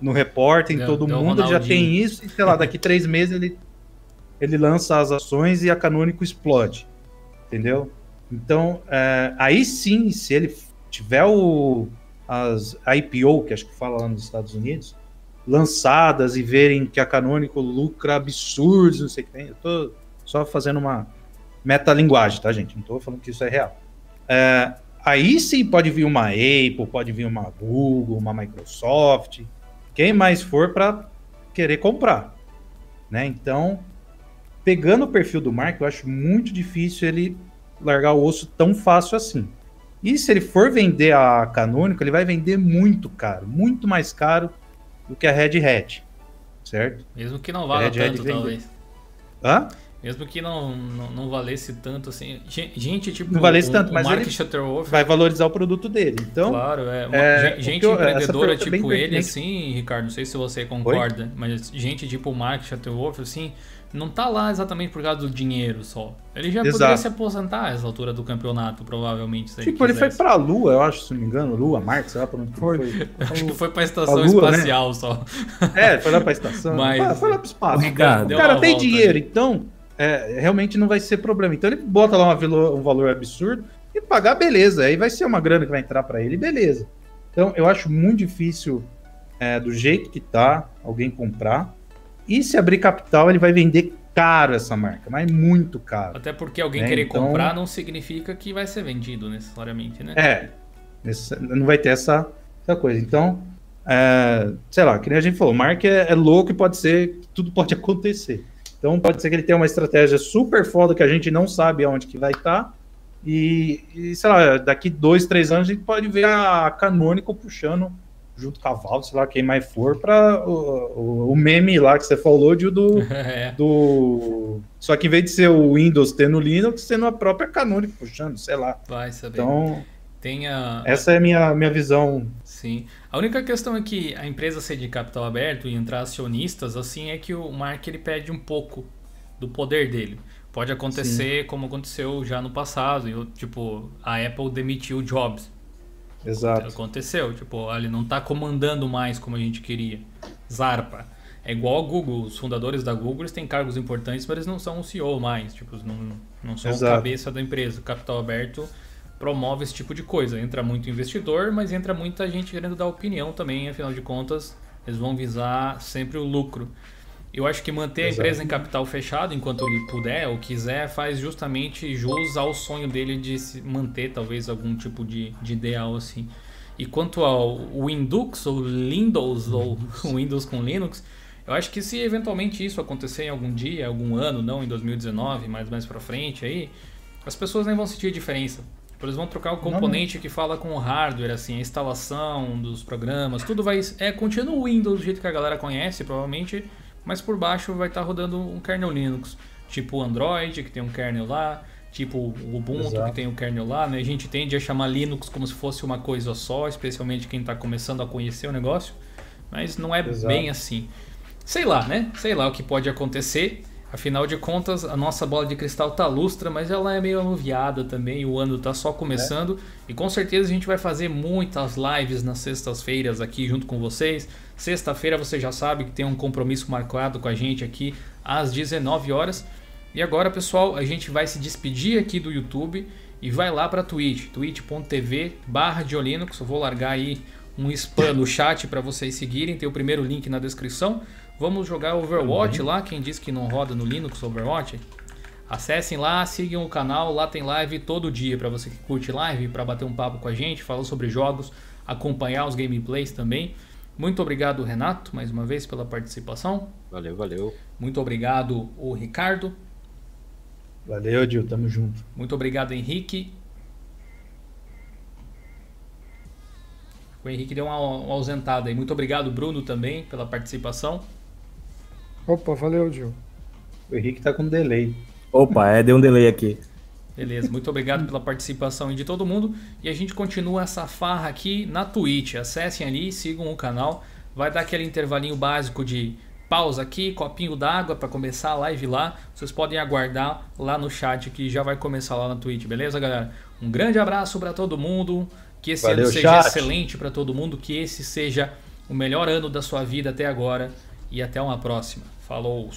no repórter em Deu- todo deu mundo, ele já tem isso, e sei lá, daqui três meses ele ele lança as ações e a Canônico explode, entendeu? Então, é, aí sim, se ele tiver o as IPO, que acho que fala lá nos Estados Unidos, lançadas e verem que a Canônico lucra absurdos, não sei o que tem, eu tô só fazendo uma metalinguagem, tá, gente? Não tô falando que isso é real. É, aí sim pode vir uma Apple, pode vir uma Google, uma Microsoft, quem mais for para querer comprar, né? Então, pegando o perfil do Mark, eu acho muito difícil ele largar o osso tão fácil assim. E se ele for vender a Canônico, ele vai vender muito caro, muito mais caro do que a Red Hat, certo? Mesmo que não valha Red tanto, vender. talvez. Hã? Mesmo que não, não, não valesse tanto assim. Gen- Gente, tipo. Não valesse o- tanto, o mas Mark ele Vai valorizar o produto dele. Então, Claro, é. Uma- É, gente eu- empreendedora é bem tipo ele, assim, Ricardo, não sei se você concorda, mas gente tipo o Mark Shuttleworth, assim, não tá lá exatamente por causa do dinheiro só. Ele já poderia Exato. se aposentar essa altura do campeonato, provavelmente, se tipo, ele foi quisesse. pra Lua, eu acho, se não me engano, Lua, Marte, sei lá pra onde Foi. Acho que foi pra estação A Lua, né? espacial só. É, foi lá pra estação. Mas- Foi- Foi lá pro espaço. O cara uma tem volta dinheiro, ali. então é, realmente não vai ser problema. Então ele bota lá um valor absurdo e pagar, beleza. Aí vai ser uma grana que vai entrar pra ele, beleza. Então eu acho muito difícil, é, do jeito que tá, alguém comprar. E se abrir capital, ele vai vender caro essa marca, mas muito caro. Até porque alguém É, querer então- comprar não significa que vai ser vendido necessariamente, né? É, não vai ter essa, essa coisa. Então, é, sei lá, que nem a gente falou, Mark é, é louco e pode ser, tudo pode acontecer. Então pode ser que ele tenha uma estratégia super foda que a gente não sabe aonde que vai estar. E, e, sei lá, daqui dois, três anos a gente pode ver a Canônico puxando junto com a Valve, sei lá, quem mais for, para o, o, o meme lá que você falou de, do, É. do. Só que em vez de ser o Windows tendo Linux, sendo a própria Canônico puxando, sei lá. Vai saber. Então, Tem a, essa é a minha, minha visão. Sim. A única questão é que a empresa ser de capital aberto e entrar acionistas, assim, é que o Mark ele perde um pouco do poder dele. Pode acontecer como aconteceu já no passado. Eu, tipo, a Apple demitiu Jobs. Exato. Aconteceu. Tipo, ele não tá comandando mais como a gente queria. Zarpa. É igual a Google. Os fundadores da Google eles têm cargos importantes, mas eles não são o CEO mais. Tipo, não, não são Exato. a cabeça da empresa. O capital aberto promove esse tipo de coisa. Entra muito investidor, mas entra muita gente querendo dar opinião também. Afinal de contas, eles vão visar sempre o lucro. Eu acho que manter a Exato. empresa em capital fechado enquanto ele puder ou quiser faz justamente jus ao sonho dele de se manter talvez algum tipo de, de ideal assim. E quanto ao Windows ou Windows ou Windows com Linux, eu acho que se eventualmente isso acontecer em algum dia, algum ano, não em 2019, mas mais pra frente aí, as pessoas nem vão sentir diferença. Tipo, Eles vão trocar o componente que fala com o hardware, assim, a instalação dos programas, tudo vai. É, continua o Windows do jeito que a galera conhece, provavelmente, mas por baixo vai estar rodando um kernel Linux. Tipo o Android, que tem um kernel lá, tipo o Ubuntu, Exato. que tem um kernel lá, né? A gente tende a chamar Linux como se fosse uma coisa só, especialmente quem está começando a conhecer o negócio, mas não é Exato. bem assim. Sei lá, né? Sei lá o que pode acontecer. Afinal de contas, a nossa bola de cristal tá lustra, mas ela é meio anuviada também. O ano tá só começando. E com certeza a gente vai fazer muitas lives nas sextas-feiras aqui junto com vocês. Sexta-feira você já sabe que tem um compromisso marcado com a gente aqui às 19 horas. E agora, pessoal, a gente vai se despedir aqui do YouTube e vai lá para Twitch, twitch.tv barra Diolinux. Eu vou largar aí um spam no chat para vocês seguirem, tem o primeiro link na descrição. Vamos jogar Overwatch lá, quem diz que não roda no Linux Overwatch. Acessem lá, sigam o canal, lá tem live todo dia para você que curte live, para bater um papo com a gente, falar sobre jogos, acompanhar os gameplays também. Muito obrigado, Renato, mais uma vez pela participação. Valeu, valeu. Muito obrigado, o Ricardo. Valeu, Dil, tamo junto. Muito obrigado, Henrique. O Henrique deu uma, uma ausentada aí. Muito obrigado, Bruno, também, pela participação. Opa, valeu, Gil. O Henrique tá com delay. Opa, é, deu um delay aqui. Beleza, muito obrigado pela participação de todo mundo. E a gente continua essa farra aqui na Twitch. Acessem ali, sigam o canal. Vai dar aquele intervalinho básico de pausa aqui, copinho d'água para começar a live lá. Vocês podem aguardar lá no chat que já vai começar lá na Twitch, beleza, galera? Um grande abraço para todo mundo. Que esse Valeu, ano seja chat. excelente para todo mundo. Que esse seja o melhor ano da sua vida até agora. E até uma próxima. Falou!